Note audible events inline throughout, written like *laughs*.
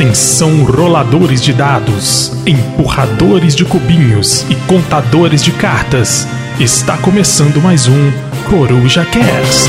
Atenção, roladores de dados, empurradores de cubinhos e contadores de cartas. Está começando mais um Coruja Cast.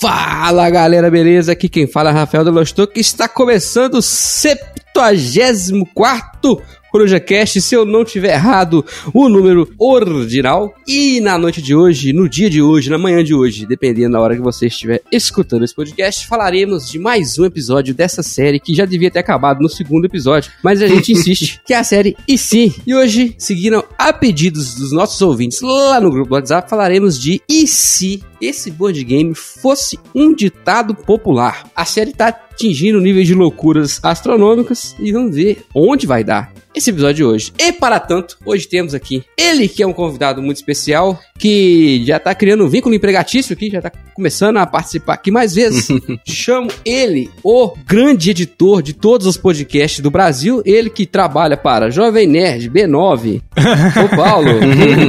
Fala galera, beleza? Aqui quem fala é Rafael Delostor, que está começando o 74 Coruja Cast, se eu não tiver errado o número ordinal. E na noite de hoje, no dia de hoje, na manhã de hoje, dependendo da hora que você estiver escutando esse podcast, falaremos de mais um episódio dessa série que já devia ter acabado no segundo episódio, mas a gente *laughs* insiste que é a série E sim. E hoje, seguindo a pedidos dos nossos ouvintes lá no grupo do WhatsApp, falaremos de E se esse board game fosse um ditado popular. A série tá atingindo níveis de loucuras astronômicas e vamos ver onde vai dar esse episódio de hoje. E para tanto, hoje temos aqui ele que é um convidado muito especial, que já tá criando um vínculo empregatício aqui, já tá começando a participar aqui mais vezes. *laughs* Chamo ele, o grande editor de todos os podcasts do Brasil, ele que trabalha para Jovem Nerd, B9, Ô *laughs* Paulo,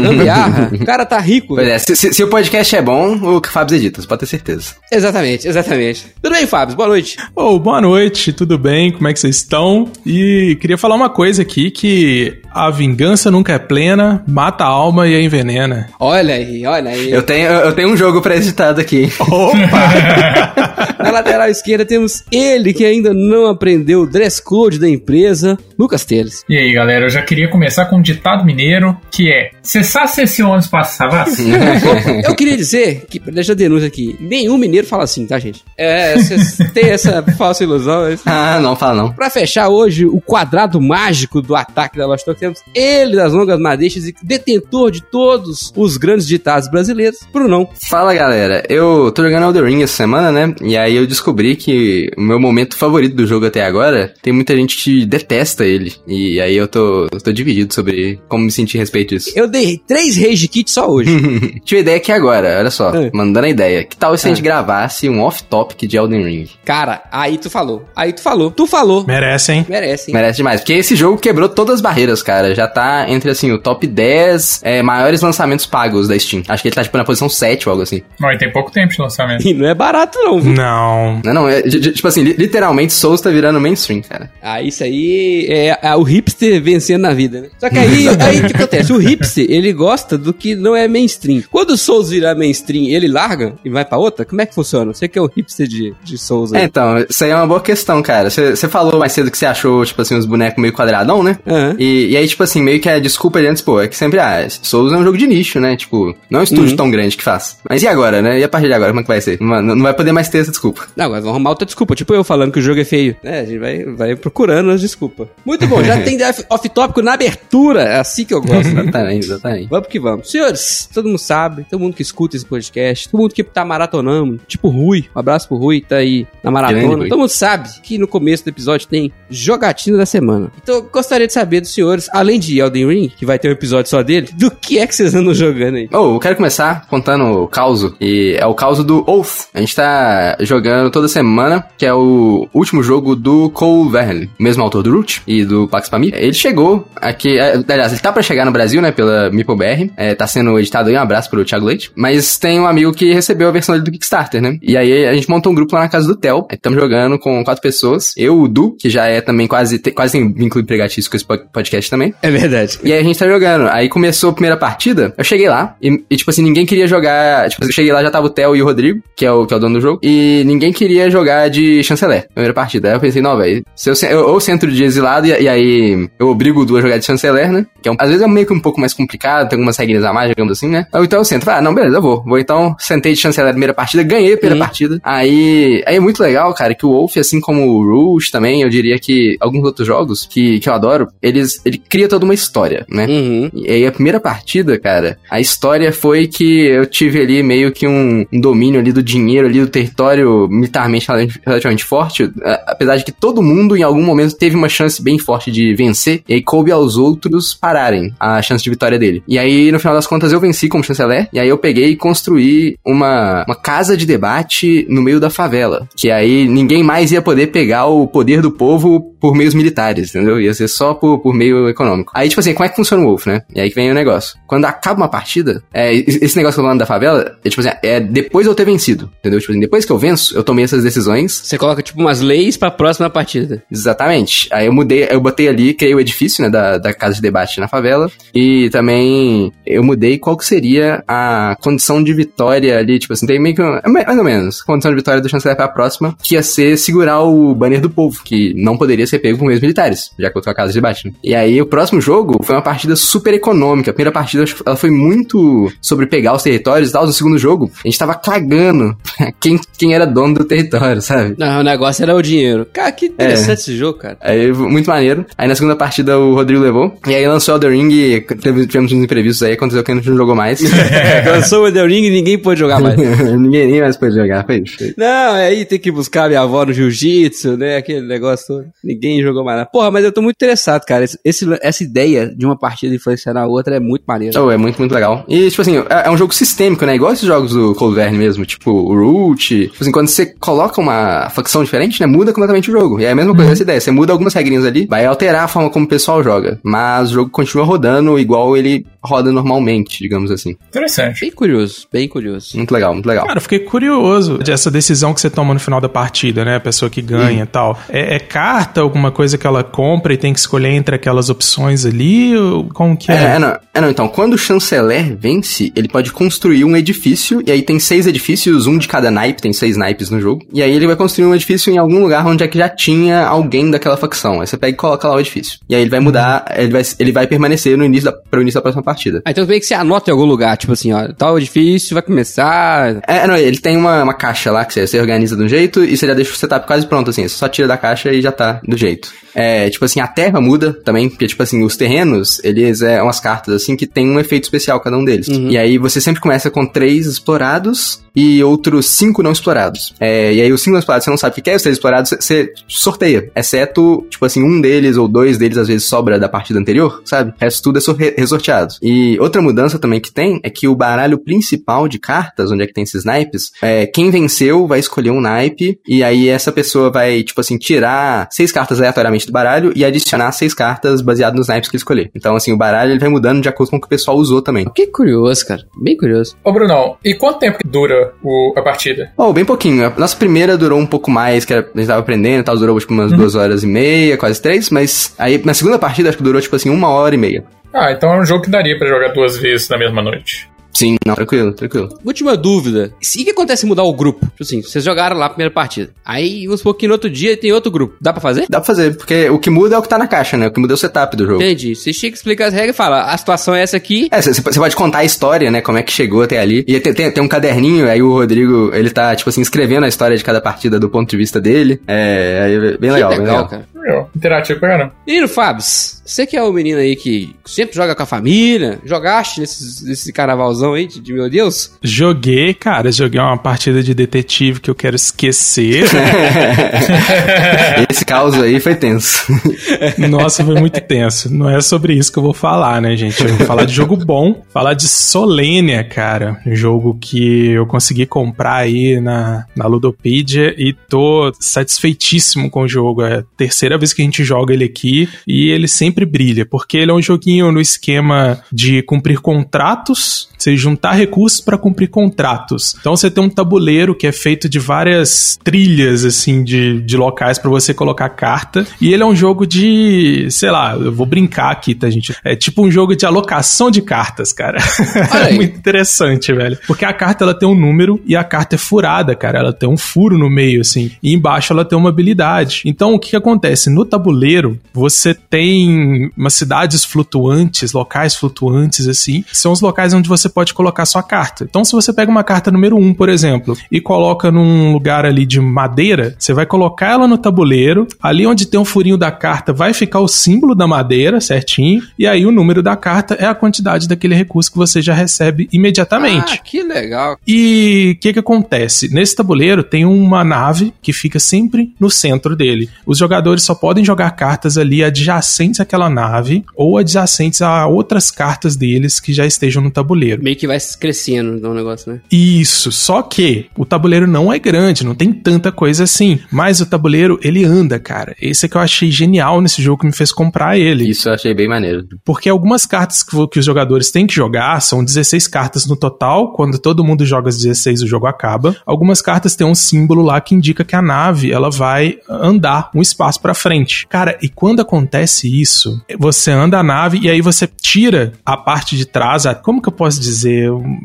Gambiarra, o cara tá rico. Pois é, se, se, se o podcast é bom, o Fábio edita, você pode ter certeza. Exatamente, exatamente. Tudo bem, Fábio? Boa noite. Oh, boa noite, tudo bem? Como é que vocês estão? E queria falar uma coisa aqui, que a vingança nunca é plena, mata a alma e a envenena. Olha aí, olha aí. Eu tenho, eu tenho um jogo pré-editado aqui. Opa! *laughs* Na lateral esquerda temos ele que ainda não aprendeu o dress code da empresa, Lucas Teles. E aí, galera, eu já queria começar com um ditado mineiro, que é, cessar se esse ônibus passava assim. *laughs* Eu queria dizer, que deixa a denúncia aqui, nenhum mineiro fala assim, tá, gente? É, vocês têm essa falsa ilusão. Ah, não, fala não. Pra fechar hoje o quadrado mágico do ataque da Lost Talk, temos ele das longas madeixas e detentor de todos os grandes ditados brasileiros, Brunão. Fala, galera. Eu tô jogando Elden Ring essa semana, né? E aí eu descobri que o meu momento favorito do jogo até agora, tem muita gente que detesta ele. E aí eu tô, eu tô dividido sobre como me sentir a respeito disso. Eu dei três rage kits só hoje. *laughs* Tive ideia aqui agora, olha só, É. mandando a ideia. Que tal se a gente Ah. gravasse um off-topic de Elden Ring? Cara, aí tu falou. Aí tu falou. Tu falou. Merece, hein? Merece, hein? Merece demais, porque esse jogo quebrou todas as barreiras, cara. Já tá entre, assim, o top 10 é, maiores lançamentos pagos da Steam. Acho que ele tá, tipo, na posição 7 ou algo assim. Mas tem pouco tempo de lançamento. E não é barato, não, viu? Não. Não, não, é, tipo assim, li- literalmente Souls tá virando mainstream, cara. Ah, isso aí é, é o hipster vencendo na vida, né? Só que aí, *laughs* aí o que acontece? O hipster, ele gosta do que não é mainstream. Quando o Souls virar mainstream, ele larga e vai pra outra? Como é que funciona? Você que é o hipster de, de Souls É, aí. então, isso aí é uma boa questão, cara. Você falou mais cedo que você achou, tipo assim, os bonecos meio quadradão, né? Aham. E, e aí, tipo assim, meio que a desculpa de antes, pô, é que sempre, ah, Souls é um jogo de nicho, né? Tipo, não é um estúdio Uhum. tão grande que faz. Mas e agora, né? E a partir de agora, como é que vai ser? Não, não vai poder mais ter essa desculpa. Não, agora vamos arrumar outra desculpa. Tipo eu falando que o jogo é feio. É, a gente vai, vai procurando as desculpas. Muito bom, já *laughs* tem off- off-tópico na abertura. É assim que eu gosto. Exatamente, exatamente. Vamos que vamos. Senhores, todo mundo sabe, todo mundo que escuta esse podcast, todo mundo que tá maratonando, tipo Rui, um abraço pro Rui que tá aí na Grande maratona. Rui. Todo mundo sabe que no começo do episódio tem jogatina da semana. Então eu gostaria de saber dos senhores, além de Elden Ring, que vai ter um episódio só dele, do que é que vocês andam jogando aí? Oh, eu quero começar contando o causo. E é o causo do Oath. A gente tá jogando toda semana, que é o último jogo do Cole Verlaine, mesmo autor do Root e do Pax Pamir. Ele chegou aqui, é, aliás, ele tá pra chegar no Brasil, né, pela MipoBR. É, tá sendo editado aí, um abraço pro Thiago Leite. Mas tem um amigo que recebeu a versão do Kickstarter, né? E aí a gente montou um grupo lá na casa do Theo. Estamos jogando com quatro pessoas. Eu, o Du, que já é também quase, quase tem vínculo empregatício com esse po- podcast também. É verdade. E aí a gente tá jogando. Aí começou a primeira partida, eu cheguei lá, e, e, tipo assim, ninguém queria jogar. Tipo, eu cheguei lá, já tava o Theo e o Rodrigo, que é o, que é o dono do jogo, e ninguém queria jogar de chanceler, primeira partida. Aí eu pensei, não, velho, se eu, eu, ou centro de exilado, e, e aí eu obrigo o Du a jogar de chanceler, né? Que é um- às vezes é meio que um pouco mais complicado, tem algumas regras a mais, digamos assim, né? Ou então eu centro, ah, não, beleza, eu vou. Vou então, sentei de chanceler na primeira partida, ganhei a primeira Uhum. partida. Aí, aí é muito legal, cara, que o Wolf, assim como o Rouge também, eu diria que alguns outros jogos que, que eu adoro, eles, ele cria toda uma história, né? Uhum. E aí a primeira partida, cara, a história foi que eu tive ali meio que um, um domínio ali do dinheiro ali do território militarmente relativamente forte, apesar de que todo mundo em algum momento teve uma chance bem bem forte de vencer, e aí coube aos outros pararem a chance de vitória dele. E aí, no final das contas, eu venci como chanceler, e aí eu peguei e construí uma, uma casa de debate no meio da favela, que aí ninguém mais ia poder pegar o poder do povo por meios militares, entendeu? Ia ser só por, por meio econômico. Aí, tipo assim, como é que funciona o Wolf, né? E aí que vem o negócio. Quando acaba uma partida, é, esse negócio que eu falando da favela, é tipo assim, é depois de eu ter vencido, entendeu? Tipo assim, depois que eu venço, eu tomei essas decisões. Você coloca, tipo, umas leis pra próxima partida. Exatamente. Aí eu mudei, eu botei ali, criei o edifício, né, da, da casa de debate na favela, e também eu mudei qual que seria a condição de vitória ali, tipo assim, tem meio que, um, é mais ou menos, condição de vitória do chanceler pra próxima, que ia ser segurar o banner do povo, que não poderia ser pego por meios militares, já que eu tô a casa de debate, né? E aí próximo jogo foi uma partida super econômica, a primeira partida ela foi muito sobre pegar os territórios e tal, no segundo jogo, a gente tava cagando *laughs* quem, quem era dono do território, sabe? Não, o negócio era o dinheiro. Cara, que interessante é. esse jogo, cara. Aí, muito maneiro. Aí na segunda partida o Rodrigo levou. E aí lançou o The Ring e tivemos uns imprevistos aí, aconteceu que a gente não jogou mais. *laughs* lançou o The Ring e ninguém pôde jogar mais. *laughs* ninguém nem mais pôde jogar, foi isso. Não, aí tem que buscar minha avó no jiu-jitsu, né? Aquele negócio todo. Ninguém jogou mais nada. Porra, mas eu tô muito interessado, cara. Esse, essa ideia de uma partida influenciar na outra é muito maneiro. Oh, é muito, muito legal. E, tipo assim, é, é um jogo sistêmico, né? Igual esses jogos do Cold Verne mesmo, tipo o Root. Tipo assim, quando você coloca uma facção diferente, né? Muda completamente o jogo. E é a mesma coisa uhum. essa ideia. Você muda algumas regrinhas ali, vai alterar a forma como o pessoal joga. Mas o jogo continua rodando igual ele roda normalmente, digamos assim. Interessante. Bem curioso, bem curioso. Muito legal, muito legal. Cara, eu fiquei curioso dessa decisão que você toma no final da partida, né? A pessoa que ganha e tal. É, é, carta, alguma coisa que ela compra e tem que escolher entre aquelas opções ali? Ou como que é? É, é não, é não, então, quando o chanceler vence, ele pode construir um edifício, e aí tem seis edifícios, um de cada naipe, tem seis naipes no jogo, e aí ele vai construir um edifício em algum lugar onde é que já tinha alguém daquela facção. Aí você pega e coloca lá o edifício. E aí ele vai mudar, ele vai, ele vai permanecer no início da, pro início da próxima partida. Ah, então meio que você anota em algum lugar, tipo assim, ó, tal edifício vai começar. É, não, ele tem uma, uma caixa lá que você, você organiza de um jeito e você já deixa o setup quase pronto, assim. Você só tira da caixa e já tá do jeito. É, tipo assim, a terra muda também, porque, tipo assim, os terrenos, eles é umas cartas, assim, que tem um efeito especial cada um deles. Uhum. E aí você sempre começa com três explorados e outros cinco não explorados. É, e aí os cinco não explorados, você não sabe o que é, os três explorados, você sorteia. Exceto, tipo assim, um deles ou dois deles às vezes sobra da partida anterior, sabe? O resto tudo é resorteado. E outra mudança também que tem é que o baralho principal de cartas, onde é que tem esses naipes, é, quem venceu vai escolher um naipe e aí essa pessoa vai, tipo assim, tirar seis cartas aleatoriamente do baralho e adicionar seis cartas baseado nos naipes que ele escolher. Então, assim, o baralho ele vai mudando de acordo com o que o pessoal usou também. Que curioso, cara. Bem curioso. Ô, Brunão, e quanto tempo dura o, a partida? Oh, bem pouquinho. A nossa primeira durou um pouco mais, que a gente tava aprendendo e tal, durou tipo umas uhum. duas horas e meia, quase três, mas aí na segunda partida acho que durou tipo assim uma hora e meia. Ah, então é um jogo que daria para jogar duas vezes na mesma noite. Sim, não, tranquilo, tranquilo. Última dúvida. E o que acontece mudar o grupo? Tipo assim, vocês jogaram lá a primeira partida. Aí, vamos supor que no outro dia tem outro grupo. Dá pra fazer? Dá pra fazer, porque o que muda é o que tá na caixa, né? O que muda é o setup do jogo. Entendi. Você chega, explica as regras e fala, a situação é essa aqui. É, você pode contar a história, né? Como é que chegou até ali. E tem, tem, tem, um caderninho, aí o Rodrigo, ele tá, tipo assim, escrevendo a história de cada partida do ponto de vista dele. É, bem legal, legal, bem legal. cara. Legal. Interativo pra caramba. Menino Fabs, você que é o menino aí que sempre joga com a família, jogaste nesse, nesse carnavalzão aí de, de meu Deus? Deus? Joguei, cara. Joguei uma partida de detetive que eu quero esquecer. *laughs* Esse caos aí foi tenso. *laughs* Nossa, foi muito tenso. Não é sobre isso que eu vou falar, né, gente? Eu vou falar de jogo bom. Falar de Solênia, cara. Jogo que eu consegui comprar aí na, na Ludopedia e tô satisfeitíssimo com o jogo. É a terceira vez que a gente joga ele aqui e ele sempre brilha, porque ele é um joguinho no esquema de cumprir contratos, você juntar recursos para cumprir contratos. Então você tem um tabuleiro que é feito de várias trilhas assim de, de locais para você colocar carta e ele é um jogo de, sei lá, eu vou brincar aqui, tá gente? É tipo um jogo de alocação de cartas, cara. *laughs* é muito interessante, velho. Porque a carta ela tem um número e a carta é furada, cara. Ela tem um furo no meio assim e embaixo ela tem uma habilidade. Então o que, que acontece no tabuleiro? Você tem umas cidades flutuantes, locais flutuantes assim. São os locais onde você pode colocar sua carta. Então, se você pega uma carta número 1, por exemplo, e coloca num lugar ali de madeira, você vai colocar ela no tabuleiro, ali onde tem um furinho da carta vai ficar o símbolo da madeira, certinho, e aí o número da carta é a quantidade daquele recurso que você já recebe imediatamente. Ah, que legal. E o que que acontece? Nesse tabuleiro tem uma nave que fica sempre no centro dele. Os jogadores só podem jogar cartas ali adjacentes àquela nave ou adjacentes a outras cartas deles que já estejam no tabuleiro. Meio que vai crescendo então, o negócio, né? Isso, só que o tabuleiro não é grande, não tem tanta coisa assim. Mas o tabuleiro, ele anda, cara. Esse é que eu achei genial nesse jogo que me fez comprar ele. Isso eu achei bem maneiro. Porque algumas cartas que, que os jogadores têm que jogar são 16 cartas no total. Quando todo mundo joga as 16, o jogo acaba. Algumas cartas têm um símbolo lá que indica que a nave ela vai andar um espaço pra frente. Cara, e quando acontece isso, você anda a nave e aí você tira a parte de trás, a, como que eu posso dizer?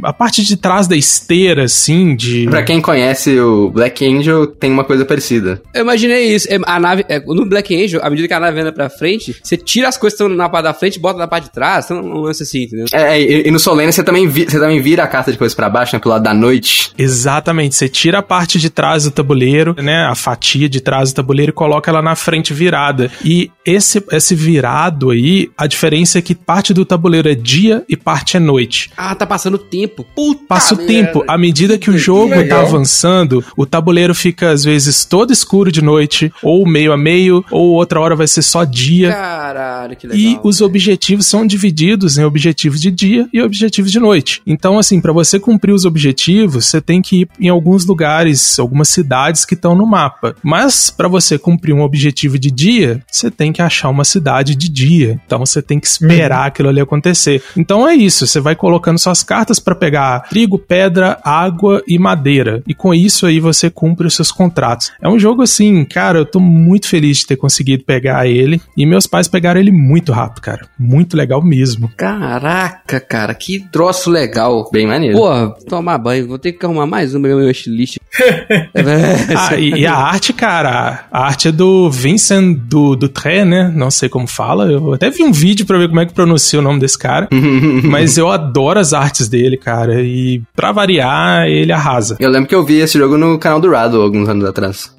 A parte de trás da esteira, assim, de. Pra quem conhece o Black Angel, tem uma coisa parecida. Eu imaginei isso. É, A nave, é, no Black Angel, à medida que a nave anda pra frente, você tira as coisas que estão na parte da frente e bota na parte de trás. Então, um lance assim, entendeu? É, e, e no Solene você também, vi- você também vira a carta de coisa pra baixo, né, pro lado da noite. Exatamente, você tira a parte de trás do tabuleiro, né, a fatia de trás do tabuleiro e coloca ela na frente virada. E esse esse virado aí, a diferença é que parte do tabuleiro é dia e parte é noite. Ah, tá passando o tempo. Puta Passa o merda. tempo, à medida que o jogo tá legal. avançando, o tabuleiro fica às vezes todo escuro de noite, ou meio a meio, ou outra hora vai ser só dia. Caralho, que legal. E os objetivos são divididos em objetivos de dia e objetivos de noite. Então, assim, para você cumprir os objetivos, você tem que ir em alguns lugares, algumas cidades que estão no mapa. Mas para você cumprir um objetivo de dia, você tem que achar uma cidade de dia. Então, você tem que esperar aquilo ali acontecer. Então é isso, você vai colocando suas cartas para pegar trigo, pedra, água e madeira. E com isso aí você cumpre os seus contratos. É um jogo assim, cara, eu tô muito feliz de ter conseguido pegar ele. E meus pais pegaram ele muito rápido, cara. Muito legal mesmo. Caraca, cara, que troço legal. Bem maneiro. Porra, tomar banho. Vou ter que arrumar mais uma no meu wishlist. *laughs* Ah, e, e a arte, cara, a arte é do Vincent do, do Tré, né? Não sei como fala. Eu até vi um vídeo pra ver como é que pronuncia o nome desse cara. *laughs* mas eu adoro as artes dele, cara. E pra variar, ele arrasa. Eu lembro que eu vi esse jogo no canal do Rado alguns anos atrás.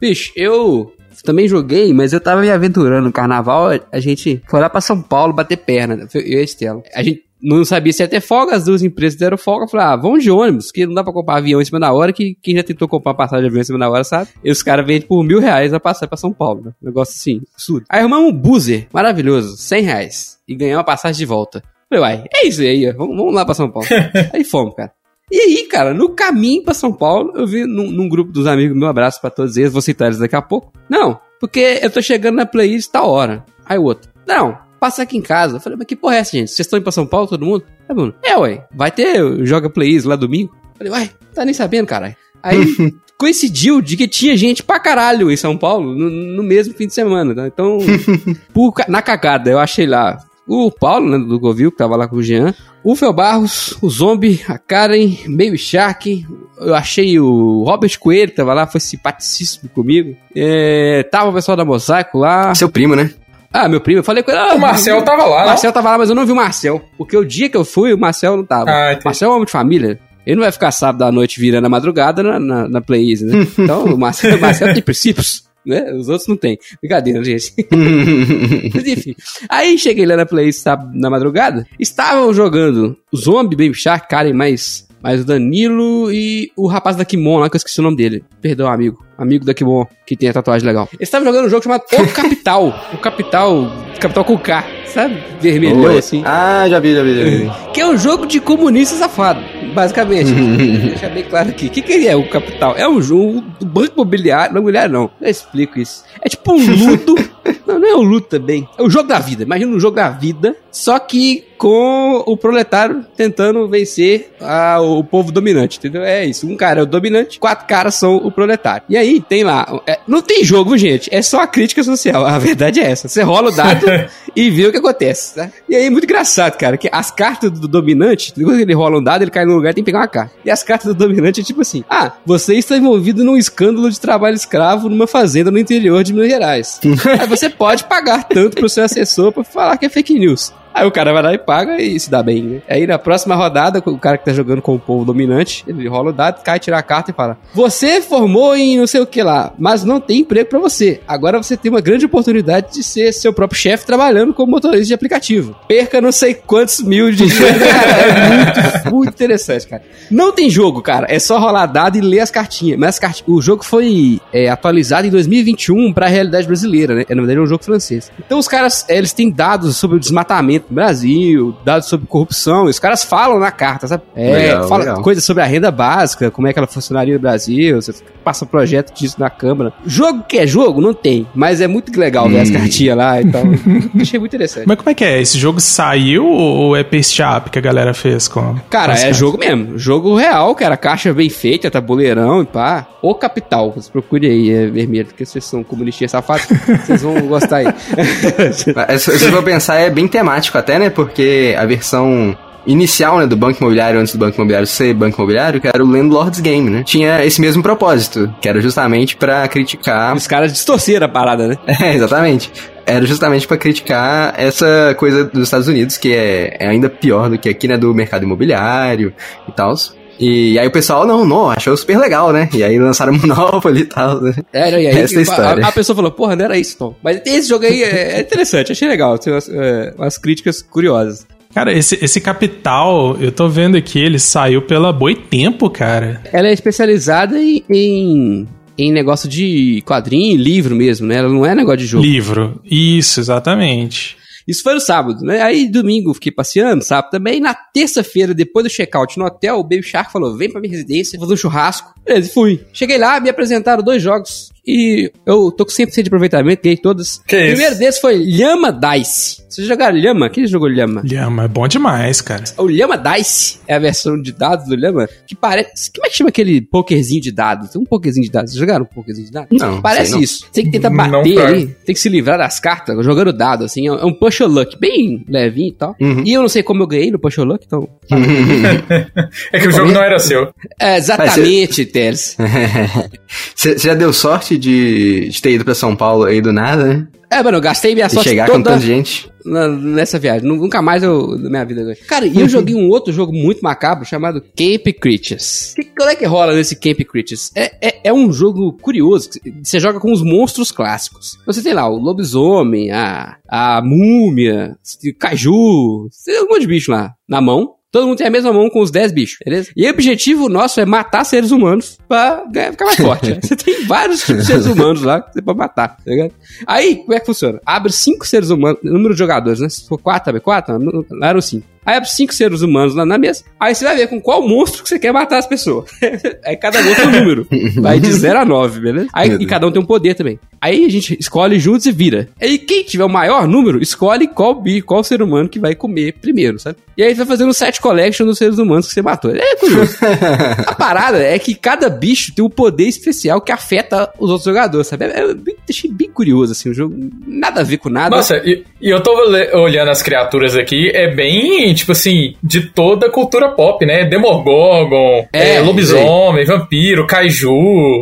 Bicho, eu também joguei, mas eu tava me aventurando no carnaval. A gente foi lá pra São Paulo bater perna. Eu e a Estela. A gente não sabia se ia ter folga, as duas empresas deram folga. Eu falei, ah, vamos de ônibus, que não dá pra comprar avião em cima da hora, que quem já tentou comprar passagem de avião em cima da hora, sabe? E os caras vendem por mil reais a passagem pra São Paulo. Né? Negócio assim, absurdo. Aí arrumamos um buzzer maravilhoso, 100 reais. E ganhamos a passagem de volta. Falei, uai, é isso aí, vamos, vamos lá pra São Paulo. *laughs* aí fomos, cara. E aí, cara, no caminho pra São Paulo, eu vi num, num grupo dos amigos, meu abraço pra todos eles, vou citar eles daqui a pouco. Não, porque eu tô chegando na playlist tal hora. Aí o outro, não, passa aqui em casa. Eu falei, mas que porra é essa, gente? Vocês estão indo pra São Paulo, todo mundo? É, Bruno, é, ué, vai ter Joga Playlist lá domingo. Eu falei, ué, tá nem sabendo, caralho. Aí *laughs* coincidiu de que tinha gente pra caralho em São Paulo no, no mesmo fim de semana, tá? Então, *laughs* por na cagada, eu achei lá o Paulo, né, do Govil, que tava lá com o Jean, o Fel Barros, o Zombie, a Karen, Meio Shark, eu achei o Robert Coelho, que tava lá, foi simpaticíssimo comigo. É, tava o pessoal da Mosaico lá. Seu primo, né? Ah, meu primo, eu falei com ele. ah, O Marcel tava lá, o não? Marcel tava lá, mas eu não vi o Marcel. Porque o dia que eu fui, o Marcel não tava. Ah, entendi. Marcel é um homem de família. Ele não vai ficar sábado à noite virando a madrugada na, na, na Plays, né? *laughs* Então, o Marcel, o Marcel tem princípios, né? Os outros não tem. Brincadeira, gente. *laughs* Mas enfim. Aí cheguei lá na Play sábado na madrugada. Estavam jogando Zombie, Baby Shark, Karen, mais, mais o Danilo e o rapaz da Kimon lá, que eu esqueci o nome dele. Perdão, amigo. Amigo da Kimon, que tem a tatuagem legal. Eles estavam jogando um jogo chamado O Capital. o Capital. Capital com K. Sabe? Vermelhão, Oi. assim. Ah, já vi, já vi, já vi. Que é um jogo de comunista safado, basicamente. *laughs* Deixa bem claro aqui. O que, que é o Capital? É um jogo do banco imobiliário. Não, imobiliário não. Eu explico isso. É tipo um ludo. *laughs* não, não é um ludo também. É o jogo da vida. Imagina um jogo da vida, só que com o proletário tentando vencer a- o povo dominante, entendeu? É isso. Um cara é o dominante, quatro caras são o proletário. E aí tem lá. é, não tem jogo, gente. É só a crítica social. A verdade é essa. Você rola o dado *laughs* e vê o que acontece, tá? E aí é muito engraçado, cara, que as cartas do dominante, quando ele rola um dado, ele cai num lugar e tem que pegar uma carta. E as cartas do dominante é tipo assim: ah, você está envolvido num escândalo de trabalho escravo numa fazenda no interior de Minas Gerais. *laughs* aí você pode pagar tanto pro seu assessor pra falar que é fake news. Aí o cara vai lá e paga e se dá bem, né? Aí na próxima rodada, o cara que tá jogando com o povo dominante, ele rola o dado, cai, tira a carta e fala: Você formou em não sei o que lá, mas não tem emprego pra você. Agora você tem uma grande oportunidade de ser seu próprio chefe trabalhando como motorista de aplicativo. Perca não sei quantos mil de *laughs* é muito, muito interessante, cara. Não tem jogo, cara. É só rolar dado e ler as cartinhas. Mas as cart... o jogo foi é, atualizado em 2021 pra realidade brasileira, né? É, na verdade, é um jogo francês. Então os caras, é, eles têm dados sobre o desmatamento no Brasil, dados sobre corrupção. Os caras falam na carta, sabe? É, Legal, fala legal. coisas sobre a renda básica, como é que ela funcionaria no Brasil. Você passa projeto disso na Câmara. Jogo que é jogo, não tem. Mas é muito legal ver as Hum. cartinhas lá e tal. *laughs* Achei muito interessante. Mas como é que é? Esse jogo saiu ou é paste up que a galera fez com. Cara, as é cartas? jogo mesmo. Jogo real, cara. Caixa bem feita, tabuleirão e pá. O Capital. Você procure aí, é vermelho, porque vocês são comunistinhas safados. vocês vão gostar aí. *laughs* Se se for pensar, é bem temático até, né? Porque a versão inicial, né, do Banco Imobiliário, antes do Banco Imobiliário ser Banco Imobiliário, que era o Landlord's Game, né? Tinha esse mesmo propósito, que era justamente pra criticar... Os caras distorceram a parada, né? *laughs* É, exatamente. Era justamente pra criticar essa coisa dos Estados Unidos, que é, é ainda pior do que aqui, né, do mercado imobiliário e tal. E aí o pessoal, não, não, achou super legal, né? E aí lançaram *laughs* Monopoly e tal, né? É, não, e aí, Essa é a história. A, a pessoa falou, porra, não era isso, Tom. Mas esse jogo aí é, é interessante, achei legal. Tem umas, é, umas críticas curiosas. Cara, esse, esse Capital, eu tô vendo aqui, ele saiu pela Boitempo, cara. Ela é especializada em, em, em negócio de quadrinho, livro mesmo, né? Ela não é negócio de jogo. Livro. Isso, exatamente. Isso foi no sábado, né? Aí domingo fiquei passeando, sábado também. Na terça-feira, depois do check-out no hotel, o Baby Shark falou: vem pra minha residência, fazer um churrasco. Beleza, fui. Cheguei lá, me apresentaram dois jogos. E eu tô com 100% de aproveitamento, ganhei todos. Que o isso? primeiro desses foi Lhama Dice. Vocês jogaram Lhama? Quem jogou Lhama? Lhama, é bom demais, cara. O Lhama Dice é a versão de dados do Lhama que parece. Como é que chama aquele pokerzinho de dados? Tem um pokerzinho de dados. Vocês jogaram um pokerzinho de dados? Não, Parece sei não. isso. Tem que tentar bater ali, tem que se livrar das cartas jogando dado, assim. É um push or luck bem levinho e tal. Uhum. E eu não sei como eu ganhei no push or luck, então. *laughs* É que o jogo não era seu. É, exatamente, Teles. *laughs* Você já deu sorte de, de ter ido pra São Paulo aí do nada, né? É, mano, eu gastei minha E sorte chegar com toda tanta gente. na- nessa viagem. Nu- Nunca mais eu, na minha vida. Cara, e eu *laughs* joguei um outro jogo muito macabro chamado Camp Creatures. Que, qual é que rola nesse Camp Creatures? É, é, é um jogo curioso. Você joga com os monstros clássicos. Você tem lá o lobisomem, a, a múmia, o caju, tem um monte de bicho lá na mão. Todo mundo tem a mesma mão com os 10 bichos, beleza? E o objetivo nosso é matar seres humanos pra ganhar, ficar mais forte. né? *laughs* Você tem vários tipos de seres humanos lá que você pode matar, tá ligado? Aí, como é que funciona? Abre cinco seres humanos, número de jogadores, né? Se for quatro, abre quatro, não, lá eram cinco. Aí abre cinco seres humanos lá na mesa. Aí você vai ver com qual monstro que você quer matar as pessoas. *laughs* aí cada monstro é um número. Vai de 0 a 9, beleza? Aí, e cada um tem um poder também. Aí a gente escolhe juntos e vira. Aí quem tiver o maior número, escolhe qual bicho, qual ser humano que vai comer primeiro, sabe? E aí você vai fazendo um set collection dos seres humanos que você matou. É curioso. *laughs* a parada é que cada bicho tem um poder especial que afeta os outros jogadores, sabe? É, é bem, achei bem curioso, assim, o jogo. Nada a ver com nada. Nossa, e, e eu tô olhando as criaturas aqui, é bem, tipo assim, de toda a cultura pop, né? Demogorgon, É, é, lobisomem, vampiro, kaiju,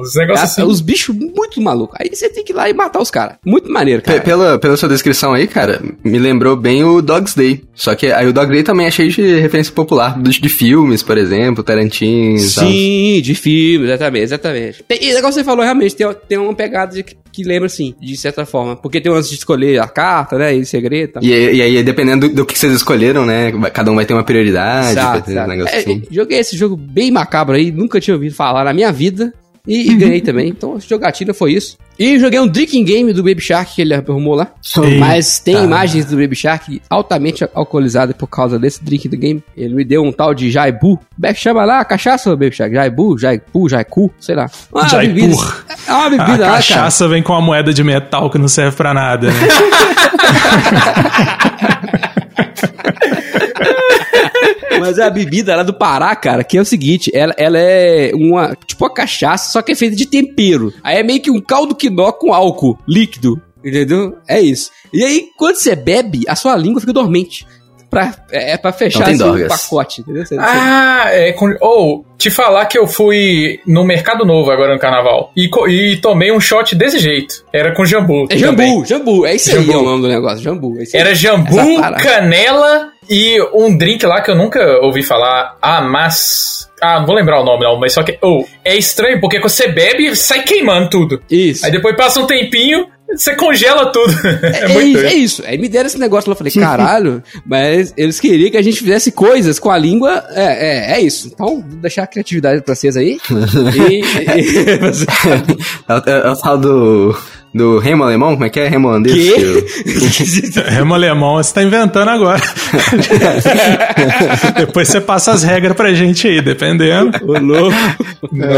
os negócios Ah, assim. Os bichos muito malucos. Aí você tem que ir lá e matar os caras. Muito maneiro, cara. Pela, pela sua descrição aí, cara, me lembrou bem o Dog's Day. Só que aí o Dog's Day também é cheio de referência popular, de, de filmes, por exemplo, Tarantino tal. Sim, de filme, exatamente, exatamente. Tem, e o negócio que você falou, realmente, tem, tem uma pegada de, que lembra, assim, de certa forma. Porque tem o lance de escolher a carta, né, e segredo e. E, e aí, dependendo do, do que vocês escolheram, né? Cada um vai ter uma prioridade, Exato, ter um É, assim. joguei esse jogo bem macabro aí, nunca tinha ouvido falar na minha vida. E, e ganhei *laughs* também. Então, jogatina foi isso. E joguei um drinking game do Baby Shark que ele arrumou lá. Eita. Mas tem imagens do Baby Shark altamente alcoolizado por causa desse drink do game. Ele me deu um tal de Jaibu. Como é chama lá? a Cachaça, Baby Shark? Jaibu, Jaipu, Jaiku, sei lá. Uma Jaipur. bebida. É uma A bebida lá, cara. cachaça vem com uma moeda de metal que não serve pra nada, né? *laughs* Mas é a bebida lá do Pará, cara, que é o seguinte, ela, ela é uma, tipo uma cachaça, só que é feita de tempero. Aí é meio que um caldo quinó com álcool líquido, entendeu? É isso. E aí, quando você bebe, a sua língua fica dormente. Pra, é, é pra fechar assim, o pacote, entendeu? Você- Ah, é. com- Ou, te falar que eu fui no Mercado Novo agora no carnaval. E, e tomei um shot desse jeito. Era com jambu. É também. jambu, jambu, é isso aí Jambu. é o nome do negócio, jambu. É isso aí. Era jambu, canela e um drink lá que eu nunca ouvi falar. Ah, mas. Ah, não vou lembrar o nome não, mas só que. Oh, é estranho porque quando você bebe, sai queimando tudo. Isso. Aí depois passa um tempinho, você congela tudo. É, *laughs* É, muito isso, doido. é isso. Aí me deram esse negócio lá, eu falei, caralho, mas eles queriam que a gente fizesse coisas com a língua. É, é, é isso. Então, vou deixar a criatividade pra vocês aí. *laughs* E- e- *laughs* É, o- é o tal do. Do remo alemão? Como é que é? Remo holandês? Que? *laughs* Remo alemão você tá inventando agora. *laughs* Depois você passa as regras pra gente aí, dependendo. Ô, louco.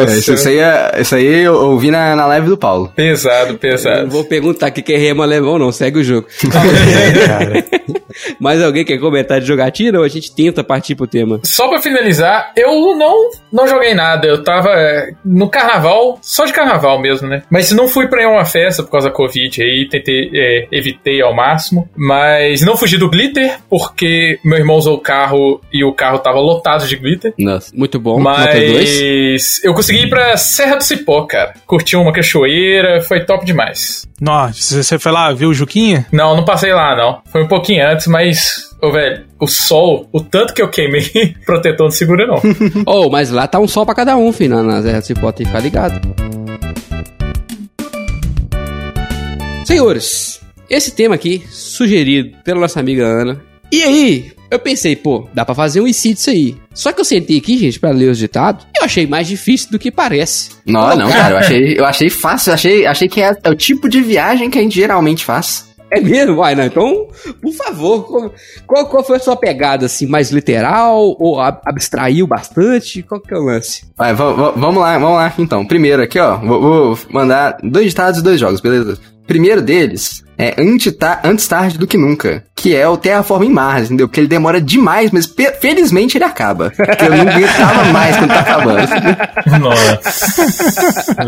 É, isso, isso aí, é- isso aí eu ouvi na, na live do Paulo. Pesado, Eu não pesado. vou perguntar o que é remo alemão, não. Segue o jogo. *laughs* Mais alguém quer comentar de jogatina ou a gente tenta partir pro tema? Só pra finalizar, eu não, não joguei nada. Eu tava é, no carnaval, só de carnaval mesmo, né? Mas não fui pra uma festa por causa da Covid aí, tentei, é, evitei ao máximo. Mas não fugi do glitter, porque meu irmão usou o carro e o carro tava lotado de glitter. Nossa. Muito bom. Mas eu consegui ir pra Serra do Cipó, cara. Curti uma cachoeira, foi top demais. Nossa, você foi lá, viu o Juquinha? Não, não passei lá, não. Foi um pouquinho antes, mas. Ô, velho, o sol, o tanto que eu queimei, *laughs* protetor não segura, não. *laughs* Oh, mas lá tá um sol pra cada um, filho, na- na Zé Cipó, tem que ficar ligado. Senhores, esse tema aqui, sugerido pela nossa amiga Ana. E aí, eu pensei, pô, dá pra fazer um IC disso aí. Só que eu sentei aqui, gente, pra ler os ditados, e eu achei mais difícil do que parece. Não, não, cara, eu achei, eu achei fácil, eu achei, achei que é, é o tipo de viagem que a gente geralmente faz. É mesmo? Vai, não. Então, por favor, qual, qual, foi a sua pegada, assim, mais literal ou ab- abstraiu bastante? Qual que é o lance? Vai, va- va- vamos lá, vamos lá então. Primeiro aqui, ó, vou, vou mandar dois ditados e dois jogos, beleza? Primeiro deles é antes, ta- antes tarde do que nunca, que é o Terraform em Mars, entendeu? Porque ele demora demais, mas felizmente ele acaba. Porque eu não aguentava mais quando tá acabando. *laughs* Nossa.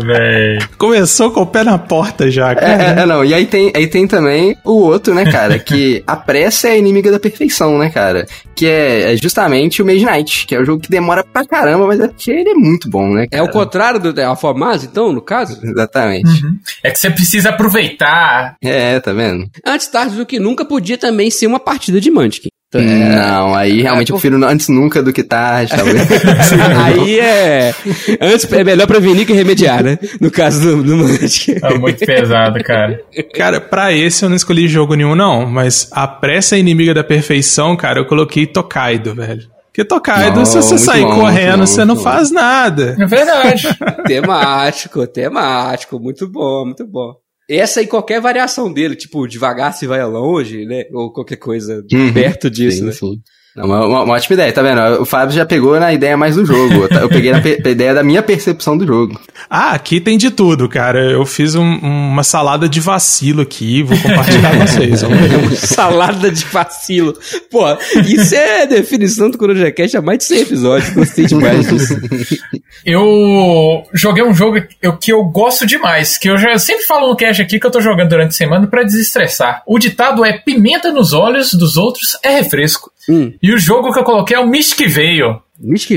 Véi. Começou com o pé na porta já, É, cara. é, é, não, e aí tem, aí tem também o outro, né, cara, que a pressa é inimiga da perfeição, né, cara? Que é, é justamente o Mage Knight, que é o jogo que demora pra caramba, mas é porque ele é muito bom, né, É cara? o contrário do Terraformaz, então, no caso? Exatamente. É que você precisa aproveitar. É, tá vendo? Antes tarde do que nunca podia também ser uma partida de Munchkin. Então, Não, aí realmente eu prefiro antes nunca do que tarde, talvez. *laughs* Aí é. Antes é melhor prevenir que remediar, né? No caso do, do Munchkin. É muito pesado, cara. Cara, pra esse eu não escolhi jogo nenhum, não. Mas a pressa é inimiga da perfeição, cara, eu coloquei Tokaido, velho. Porque Tokaido, Não, se você sair bom, correndo, muito você bom, não muito faz nada. É verdade. temático, temático. Muito bom, muito bom. Essa e qualquer variação dele, tipo, devagar se vai longe, né? Ou qualquer coisa Uhum. perto disso, sim, né? sim. Uma, uma- uma ótima ideia, tá vendo? O Fábio já pegou na ideia mais do jogo. Eu peguei na ideia da minha percepção do jogo. Ah, aqui tem de tudo, cara. Eu fiz um- uma salada de vacilo aqui, vou compartilhar com vocês. *laughs* Salada de vacilo. Pô, isso é definição do CorojaCast há mais de 100 episódios. Gostei demais disso. Eu joguei um jogo que eu gosto demais, que eu já sempre falo no cast aqui que eu tô jogando durante a semana pra desestressar. O ditado é pimenta nos olhos dos outros é refresco. Hum. E o jogo que eu coloquei é o Mystic Veio.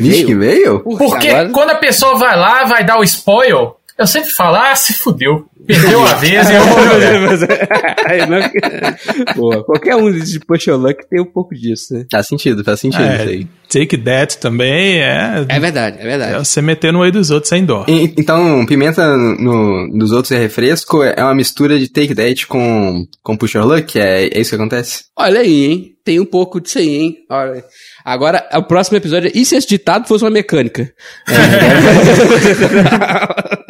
Veio. veio? Porque agora- quando a pessoa vai lá, vai dar o spoil, eu sempre falo, ah, se fudeu. Perdeu a vez e eu vou *laughs* jogar. Aí não- Pô, qualquer um de Push Your Luck tem um pouco disso, né? Faz sentido, faz sentido isso É, aí. Take That também é, É verdade, é é verdade. você meter no olho dos outros sem dó. E- Então, pimenta no, nos outros é refresco, é uma mistura de Take That com, com Push Your Luck? É, é isso que acontece? Olha aí, hein? Tem um pouco disso aí, hein? Olha. Agora, o próximo episódio é. E se esse ditado fosse uma mecânica? *laughs*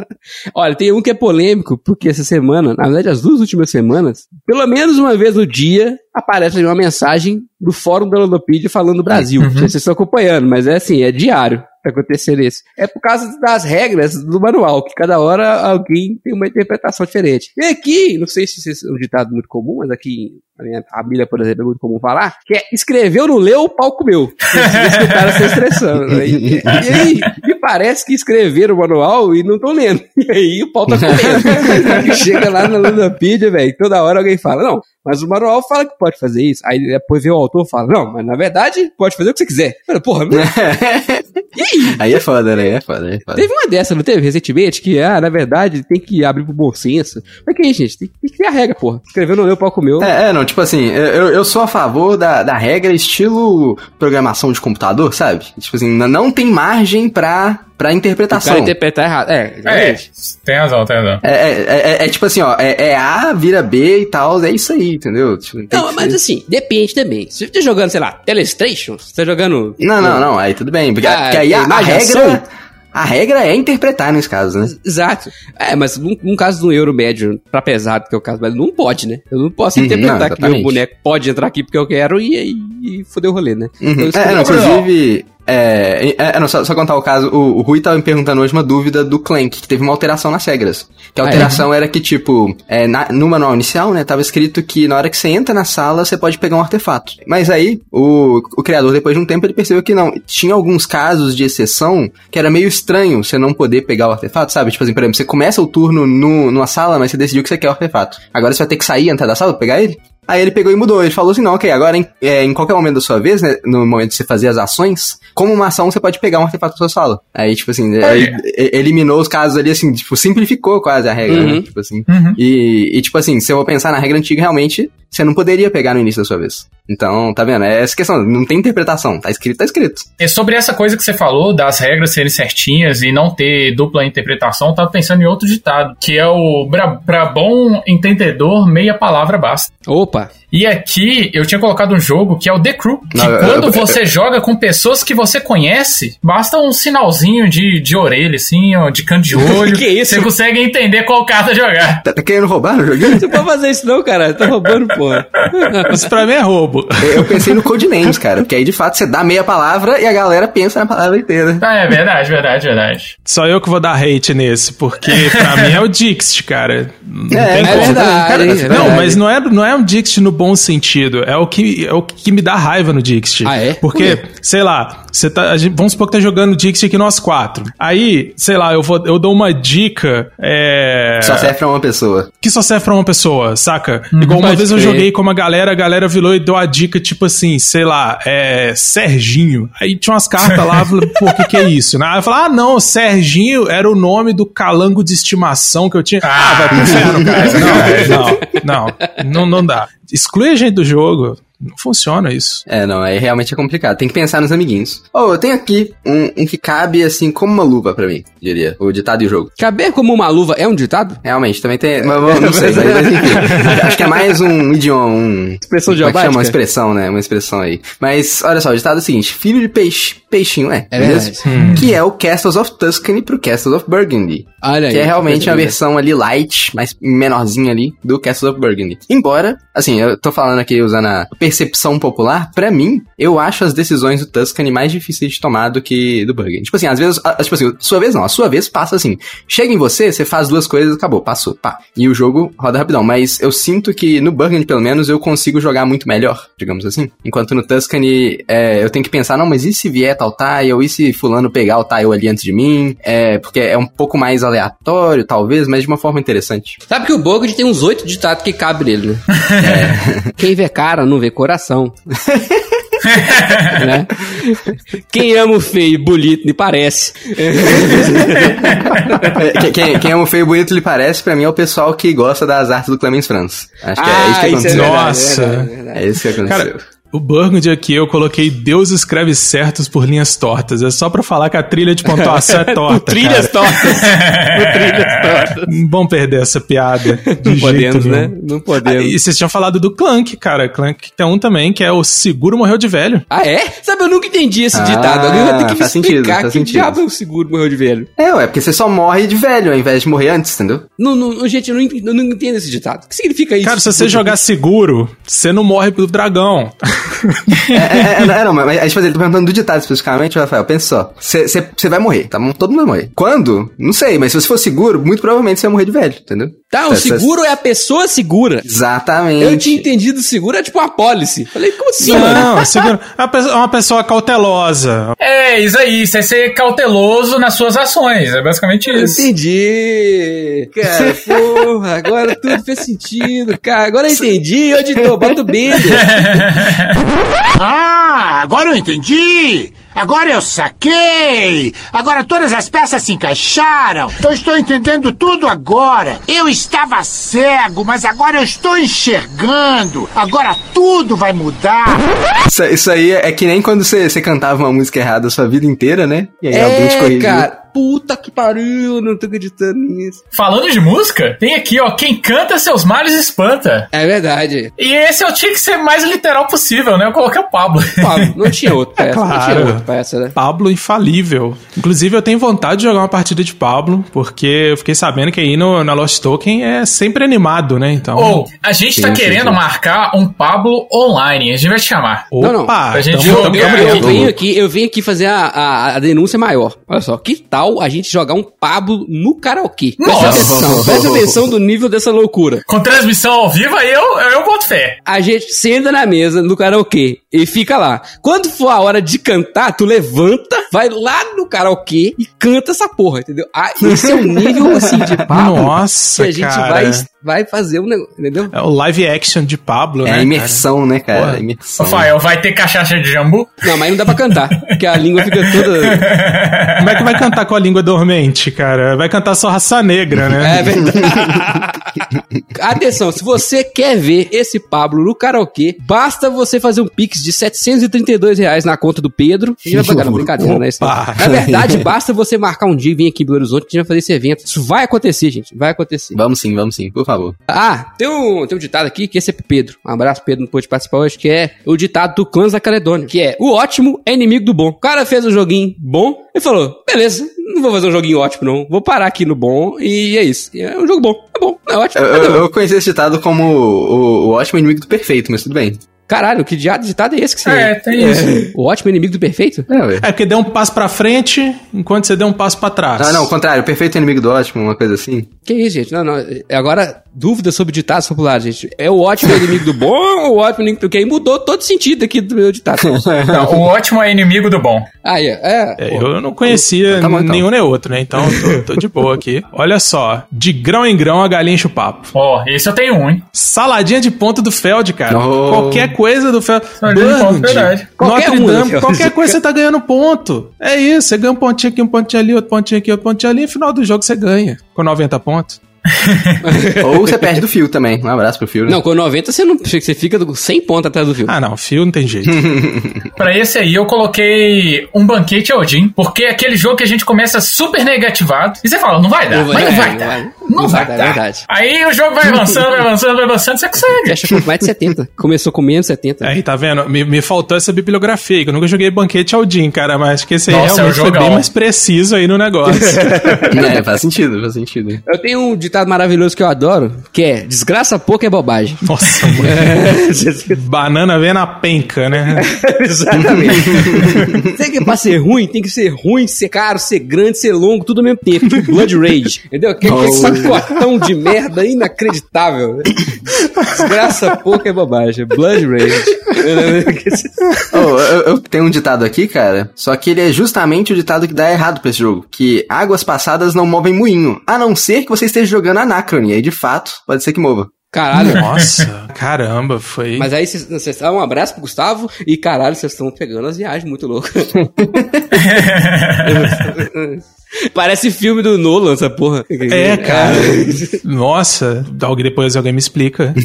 Olha, tem um que é polêmico, porque essa semana, na verdade, as duas últimas semanas, pelo menos uma vez no dia, aparece uma mensagem do fórum da Ludopedia falando do Brasil. Não sei se vocês estão acompanhando, mas é assim, é diário. tá acontecendo isso? É por causa das regras do manual, que cada hora alguém tem uma interpretação diferente. E aqui, não sei se isso é um ditado muito comum, mas aqui a minha família, por exemplo, é muito comum falar, que é escreveu, não leu, o pau comeu. Esse cara se estressando. Né? E, e, aí, me parece que escreveram o manual e não estão lendo. *laughs* E aí o pau tá comendo. *laughs* Chega lá na Ludopedia, velho, toda hora alguém fala, não, mas o manual fala que pode fazer isso. Aí depois vê o autor e fala, não, mas na verdade pode fazer o que você quiser. Falo, Porra, meu... *laughs* aí é foda, né? Aí é foda, aí é foda. Teve uma dessa, não teve? Recentemente, que, ah, na verdade, tem que abrir pro bom senso. Mas que isso, gente? Tem, tem que ter a regra, porra. Escreveu no meu, pau comeu. É, é, não, tipo assim, eu, eu sou a favor da, da regra estilo programação de computador, sabe? Tipo assim, não tem margem pra pra interpretação. Pra interpretar errado. É, é, tem razão, tem razão. É, é, é, é, tipo assim, ó, é, é, A, vira B e tal, é isso aí, entendeu? Tipo, não, mas assim, depende também. Se você tá jogando, sei lá, Telestration, você tá jogando... Não, não, não, aí tudo bem, porque, ah, porque aí a, a regra... A regra é interpretar nesse caso, né? Exato. É, mas num, num caso do euro médio pra pesado, que é o caso, mas não pode, né? Eu não posso uhum, interpretar não, que meu boneco pode entrar aqui porque eu quero e, e, e foder o rolê, né? Uhum. Então, é, não, inclusive, é, é, não, só, só, contar o caso, o, o Rui tava me perguntando hoje uma dúvida do Clank, que teve uma alteração nas regras. Que a alteração ah, é? era que, tipo, é, na, no manual inicial, né, tava escrito que na hora que você entra na sala, você pode pegar um artefato. Mas aí, o, o criador, depois de um tempo, ele percebeu que não. Tinha alguns casos de exceção que era meio estranho você não poder pegar o artefato, sabe? Tipo assim, por exemplo, você começa o turno no, numa sala, mas você decidiu que você quer o artefato. Agora você vai ter que sair e entrar da sala pra pegar ele? Aí ele pegou e mudou. Ele falou assim: não, ok, agora em, é, em qualquer momento da sua vez, né? No momento de você fazer as ações, como uma ação você pode pegar um artefato da sua sala. Aí, tipo assim, aí, eliminou os casos ali, assim, tipo, simplificou quase a regra, né? uhum. né? Tipo assim. Uhum. E, e, tipo assim, se eu vou pensar na regra antiga, realmente, você não poderia pegar no início da sua vez. Então, tá vendo? É essa questão, não tem interpretação. Tá escrito, tá escrito. E sobre essa coisa que você falou, das regras serem certinhas e não ter dupla interpretação, eu tava pensando em outro ditado, que é o pra bom entendedor, meia palavra basta. Opa! E aqui eu tinha colocado um jogo que é o The Crew, que não, quando eu, eu, você eu, joga com pessoas que você conhece, basta um sinalzinho de, de orelha, assim, ó, de canto de *laughs* olho. que isso? Você consegue entender qual carta jogar. Tá, tá querendo roubar no joguinho? Você pode fazer isso não, cara. Tá roubando, porra. Isso pra mim é roubo. Eu pensei no Codenames, cara, porque aí de fato você dá meia palavra e a galera pensa na palavra inteira. Ah, é verdade, verdade, verdade. Só eu que vou dar hate nesse, porque pra mim é o Dixit, cara. Não é, é verdade, cara, é verdade. Não, mas não é, não é um Dixit no bom sentido. É o que, é o que me dá raiva no Dixit. Ah, é? Porque, sei lá, você tá, gente, vamos supor que tá jogando Dixit aqui nós quatro. Aí, sei lá, eu, vou, eu dou uma dica. É... Só serve pra uma pessoa. Que só serve pra uma pessoa, saca? Hum, Igual uma vez eu joguei com uma galera, a galera virou e deu a dica, tipo assim, sei lá, é. Serginho. Aí tinha umas cartas lá, falei, pô, que, que é isso? Aí eu falei, ah, não, Serginho era o nome do calango de estimação que eu tinha. Ah, vai pro inferno, cara. Não, *laughs* não, não, não, não dá. Exclui a gente do jogo. Não funciona isso. É, não, aí realmente é complicado. Tem que pensar nos amiguinhos. Oh, eu tenho aqui um, um que cabe assim como uma luva para mim, diria. O ditado e o jogo. Caber como uma luva é um ditado? Realmente, também tem. Mas, *laughs* não sei, mas, enfim. Acho que é mais um idioma, um. Expressão de é Uma expressão, né? Uma expressão aí. Mas, olha só, o ditado é o seguinte: filho de peixe, peixinho, é. É mesmo? Hum. Que é o Castles of Tuscany pro Castles of Burgundy. Olha aí. Que é realmente uma versão ali light, mais menorzinha ali, do Castles of Burgundy. Embora, assim, eu tô falando aqui usando a percepção popular, para mim, eu acho as decisões do Tuscany mais difíceis de tomar do que do Burgundy. Tipo assim, às vezes, a, tipo assim, sua vez não, a sua vez passa assim. Chega em você, você faz duas coisas, acabou, passou, pá. E o jogo roda rapidão. Mas eu sinto que no Burgundy, pelo menos, eu consigo jogar muito melhor, digamos assim. Enquanto no Tuscany, é, eu tenho que pensar, não, mas e se vier tal tile? Ou e se fulano pegar o tile ali antes de mim? É, porque é um pouco mais aleatório, talvez, mas de uma forma interessante. Sabe que o Burgundy tem uns oito ditados que cabe nele, né? é. *laughs* Quem vê cara não vê coração. *laughs* né? Quem ama o feio e bonito lhe parece. quem, quem, quem, ama o feio e bonito lhe parece, pra mim, é o pessoal que gosta das artes do Clemens Franz. Acho que ah, é isso que ah, aconteceu. É Nossa! É, verdade, é, verdade. é isso que aconteceu. Cara, o Burgundy aqui eu coloquei Deus escreve certos por linhas tortas. É só pra falar que a trilha de pontuação é *laughs* torta. trilhas tortas. trilhas tortas. Não perder essa piada. Não podemos, né? Não podemos. Ah, e vocês tinham falado do Clank, cara. Clank tem um também, que é o seguro morreu de velho. Ah, é? Sabe, eu nunca entendi esse ah, ditado. Alguém vai ter que me explicar sentido, que sentido. diabo é o seguro morreu de velho. É, ué, porque você só morre de velho ao invés de morrer antes, entendeu? Não, não gente, eu não, eu não entendo esse ditado. O que significa isso? Cara, se você jogar seguro, você não morre pelo dragão. É, é, é, não, mas, tipo assim, ele tá perguntando do ditado especificamente, Rafael, pensa só. Você vai morrer, tá? Todo mundo vai morrer. Quando? Não sei, mas se você for seguro, muito provavelmente você vai morrer de velho, entendeu? Tá, o seguro é a pessoa segura. Exatamente. Eu tinha entendido seguro é tipo uma pólice. Falei, como assim, Não, mano? *laughs* seguro. É uma pessoa- uma pessoa cautelosa. É, isso aí, isso é ser cauteloso nas suas ações. É basicamente isso. Entendi. Cara, porra, agora tudo fez sentido, cara. Agora eu entendi, editor, bota o Bender. *laughs* *laughs* Ah, agora eu entendi! Agora eu saquei! Agora todas as peças se encaixaram! Eu estou entendendo tudo agora! Eu estava cego, mas agora eu estou enxergando! Agora tudo vai mudar! Isso, isso aí é que nem quando você você cantava uma música errada a sua vida inteira, né? E aí alguém te É, corrigiu. cara. Puta que pariu, não tô acreditando nisso. Falando de música, tem aqui, ó, quem canta seus males espanta. É verdade. E esse eu tinha que ser mais literal possível, né? Eu coloquei o Pablo. Pablo, não tinha outro *laughs* pra essa. Não tinha claro. outro pra essa, né? Pablo infalível. Inclusive, eu tenho vontade de jogar uma partida de Pablo, porque eu fiquei sabendo que aí no, na Lost Token é sempre animado, né? Então. Ou, a gente tá Sim, sim, querendo sim. marcar um Pablo online. A gente vai te chamar. Opa, Não, não. A gente tamo- joga- tamo- Eu, eu Vamos. venho aqui, eu venho aqui fazer a, a, a denúncia maior. Olha só, que tal a gente jogar um Pablo no karaokê? Presta atenção, presta atenção do nível dessa loucura. Com transmissão ao vivo, aí eu, eu boto fé. A gente senta na mesa no karaokê e fica lá. Quando for a hora de cantar, tu levanta, vai lá no karaokê e canta essa porra, entendeu? Ah, esse é o nível, assim, de *laughs* Pablo Nossa, que a gente cara. vai, vai fazer um negócio, entendeu? É o live action de Pablo, É né? a imersão, né, cara? Porra. A imersão. Rafael, vai ter cachaça de jambu? Não, mas não dá pra cantar, porque a língua fica toda... cara? *laughs* Como é que vai cantar com a língua dormente, cara? Vai cantar só raça negra, né? É verdade. *laughs* Atenção, se você quer ver esse Pablo no karaokê, basta você fazer um pix de 732 reais na conta do Pedro. A gente vai pagar, não, brincadeira, né? Isso. Opa. Na verdade, basta você marcar um dia e vir aqui em Belo Horizonte que a gente vai fazer esse evento. Isso vai acontecer, gente. Vai acontecer. Vamos sim, vamos sim, por favor. Ah, tem um, tem um ditado aqui que esse é pro Pedro. Um abraço, Pedro, não pôde participar hoje, que é o ditado do Clãs da Caledônia, que é o ótimo é inimigo do bom. O cara fez um joguinho bom e falou, beleza, não vou fazer um joguinho ótimo não, vou parar aqui no bom e é isso. E É um jogo bom, bom, é ótimo, Eu, é eu, eu conheci esse ditado como o, o ótimo inimigo do perfeito, mas tudo bem. Caralho, que dia- ditado é esse que você... É, tem isso. O ótimo inimigo do perfeito? É, ué. É porque deu um passo pra frente, enquanto você deu um passo pra trás. Ah, não, o contrário, o perfeito é inimigo do ótimo, uma coisa assim. Que isso, gente? Não, não. Agora, dúvidas sobre ditados populares, gente. É o ótimo inimigo do bom ou o ótimo inimigo do... Porque aí mudou todo sentido aqui do meu ditado. *laughs* Não, o ótimo é inimigo do bom. Aí, é. É, pô. eu não conhecia Tá bom, então. nenhum nem outro, né? Então tô, tô de boa aqui. Olha só, de grão em grão a galinha enche o papo. Ó, esse eu tenho um, hein? Saladinha de ponto do Feld, cara. Oh. Qualquer coisa do verdade. Qualquer Notre um Dame, qualquer coisa você tá *laughs* ganhando ponto. É isso, você ganha um pontinho aqui, um pontinho ali, outro pontinho aqui, outro pontinho ali, e no final do jogo você ganha. Com 90 pontos. *laughs* Ou você perde do fio também. Um abraço pro fio. né? Não, com 90 você não você fica do- 100 pontos atrás do fio. Ah, não, fio não tem jeito. *laughs* Pra esse aí eu coloquei um banquete Odin, porque é aquele jogo que a gente começa super negativado e você fala, não vai dar, Não vai mas não dar, vai não dar. vai- Não, não vai, vai dar, dar. é verdade. Aí o jogo vai avançando, vai avançando, vai avançando, você consegue. Fecha com mais de 70. Começou com menos 70. Aí, tá vendo? Me, me faltou essa bibliografia aí, que eu nunca joguei banquete Aldin, cara, mas acho que esse aí Nossa, é um realmente foi jogão. bem mais preciso aí no negócio. *laughs* É, faz sentido, faz sentido. Eu tenho um ditado maravilhoso que eu adoro, que é desgraça pouca é bobagem. Nossa, *laughs* mano. Banana vem na penca, né? *laughs* Exatamente. Tem que pra ser ruim, tem que ser ruim, ser caro, ser grande, ser longo, tudo ao mesmo tempo. *laughs* Blood Rage. Entendeu? Aquele Oh. sacotão de merda inacreditável. Desgraça pouca é bobagem. Blood Rage. Oh, eu, eu tenho um ditado aqui, cara, só que ele é justamente o ditado que dá errado pra esse jogo. Que águas passadas não movem moinho, a não ser que você esteja jogando Anacrone. Aí, de fato, pode ser que mova. Caralho. Nossa, *laughs* caramba, foi. Mas aí vocês- vocês dá um abraço pro Gustavo e caralho, vocês estão pegando as viagens muito loucas. *laughs* Parece filme do Nolan, essa porra. É, cara. Nossa, alguém depois alguém me explica. *laughs*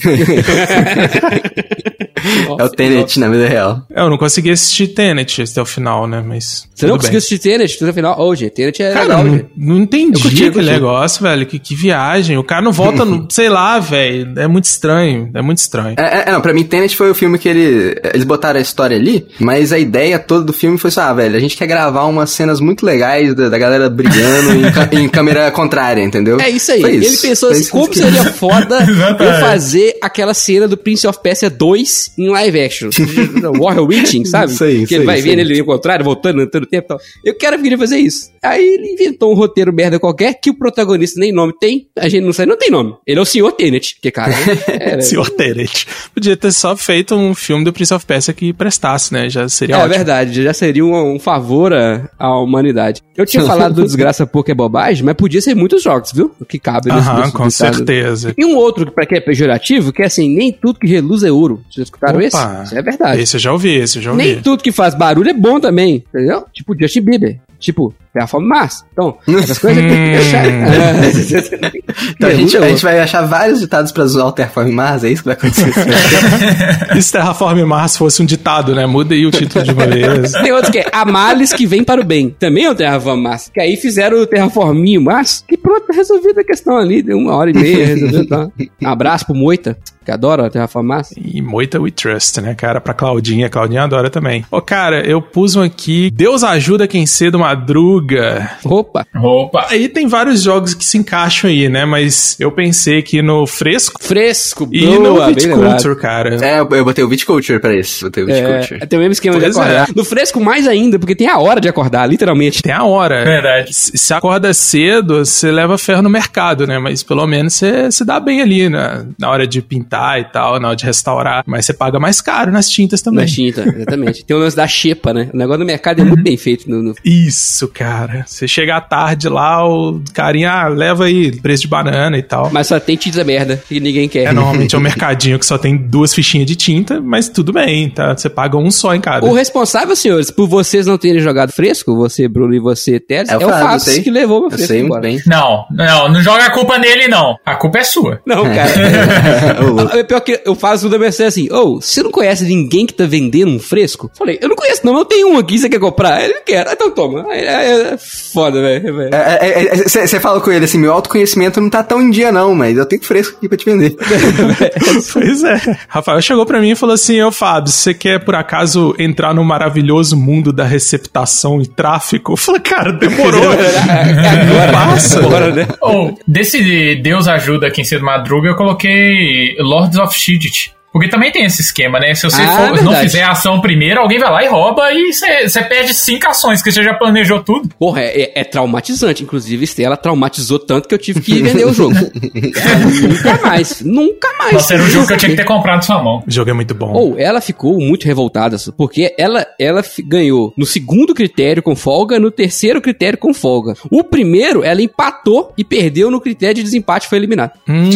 é o Tenet na vida real. Eu não consegui assistir Tenet até o final, né? Mas. Você não conseguiu assistir Tenet no final? Ô, gente, Tenet é Cara, legal, não, não entendi curti, aquele negócio, velho. Que, que viagem. O cara não volta, no, *laughs* sei lá, velho. É muito estranho. É muito estranho. É, é, não, pra mim, Tenet foi o filme que ele, eles botaram a história ali, mas a ideia toda do filme foi só, ah, velho, a gente quer gravar umas cenas muito legais da, da galera brigando em, em câmera *laughs* contrária, entendeu? É isso aí. Foi Ele pensou Foi assim, isso como que- seria foda *laughs* eu fazer aquela cena do Prince of Persia 2 em live action. *laughs* Warrior Witching, sabe? Isso aí, que isso ele vai vendo ele ao contrário, voltando, entrando tempo e tal. Eu quero queria fazer isso. Aí ele inventou um roteiro merda qualquer que o protagonista nem nome tem. A gente não sabe, não tem nome. Ele é o Sr. Tenet, que cara. *laughs* É, Senhor Tenet. Podia ter só feito um filme do Prince of Persia que prestasse, né? Já seria É ótimo. verdade, já seria um, um favor à, à humanidade. Eu tinha *laughs* falado do Desgraça Pouco é bobagem, mas podia ser muitos jogos, viu? O que cabe nesse- Aham, com ditado. certeza. E um outro, pra que é pejorativo, que é assim, nem tudo que reluz é ouro. Vocês já escutaram esse? Opa. Isso é verdade. Esse eu já ouvi, esse eu já ouvi. Nem tudo que faz barulho é bom também, entendeu? Tipo Justin Bieber. Tipo, Terraform Mars. Então, essas coisas *laughs* tem que deixar. *laughs* Então a gente, é a gente vai achar vários ditados pra zoar o Terraform Mars, é isso que vai acontecer. E *laughs* se Terraform Mars fosse um ditado, né? Muda aí o título de uma vez. Tem outros que é a males que vem para o bem. Também é o Terraform Mars. Que aí fizeram o Terraforminho Mars, que pronto, tá resolvida a questão ali. Deu uma hora e meia, resolveu. Tá. Um abraço pro Moita, que adora o Terraform Mars. E Moita We Trust, né, cara? Pra Claudinha. Claudinha adora também. Ô, cara, eu pus um aqui. Deus ajuda quem cedo madruga. Opa, Opa. Aí tem vários jogos que se encaixam aí, né? Mas eu pensei aqui no Fresco fresco, e boa, no bem lembrado. Viticulture, cara. é, eu, botei o Viticulture pra esse. Botei o Viticulture. É, tem o mesmo esquema Pois de acordar. é. No fresco mais ainda, porque tem a hora de acordar, literalmente. Tem a hora. Verdade. Se se acorda cedo, você leva ferro no mercado, né? Mas pelo menos você se dá bem ali, né? Na hora de pintar e tal, na hora de restaurar. Mas você paga mais caro nas tintas também. Na tinta, exatamente. tem o lance da xepa, né? O negócio do mercado é muito *laughs* bem feito. No, no- Isso, cara. Você chega à tarde lá, o carinha ah, leva aí preço de banana e tal. Mas só tem tinta merda, que ninguém quer. É, normalmente é um *laughs* mercadinho que só tem duas fichinhas de tinta, mas tudo bem, tá? Você paga um só em cada. O responsável, senhores, por vocês não terem jogado fresco, você, Bruno, e você, Teles, é, o Fábio, eu Fábio que levou o Eu fresco sei muito embora. bem. Não, não, não joga a culpa nele, não. A culpa é sua. Não, cara. *laughs* Ô, louco. É pior que eu faço o da Mercedes assim, ô, você não conhece ninguém que tá vendendo um fresco? Falei, eu não conheço não, eu tenho um aqui, você quer comprar? Ele quer, então toma. Aí, É, é foda, velho. Você falou com ele assim, meu autoconhecimento não tá tão em dia não, mas eu tenho fresco aqui pra te vender. *laughs* Pois é. Rafael chegou pra mim e falou assim: Ô Fábio, você quer por acaso entrar no maravilhoso mundo da receptação e tráfico? Eu falei, cara, demorou. Agora, Passa. agora, né? Ou, desse Deus ajuda quem cedo madruga, eu coloquei Lords of Shield. Porque também tem esse esquema, né? Se você Ah, for- não fizer a ação primeiro, alguém vai lá e rouba e você perde cinco ações, que você já planejou tudo. Porra, é, é traumatizante. Inclusive, Estela traumatizou tanto que eu tive que vender o jogo. É, *laughs* nunca mais. Nunca mais. Nossa, era um jogo que eu tinha que ter comprado sua mão. O jogo é muito bom. Ou ela ficou muito revoltada, porque ela, ela ganhou no segundo critério com folga, no terceiro critério com folga. O primeiro, ela empatou e perdeu no critério de desempate e foi eliminada. Hum,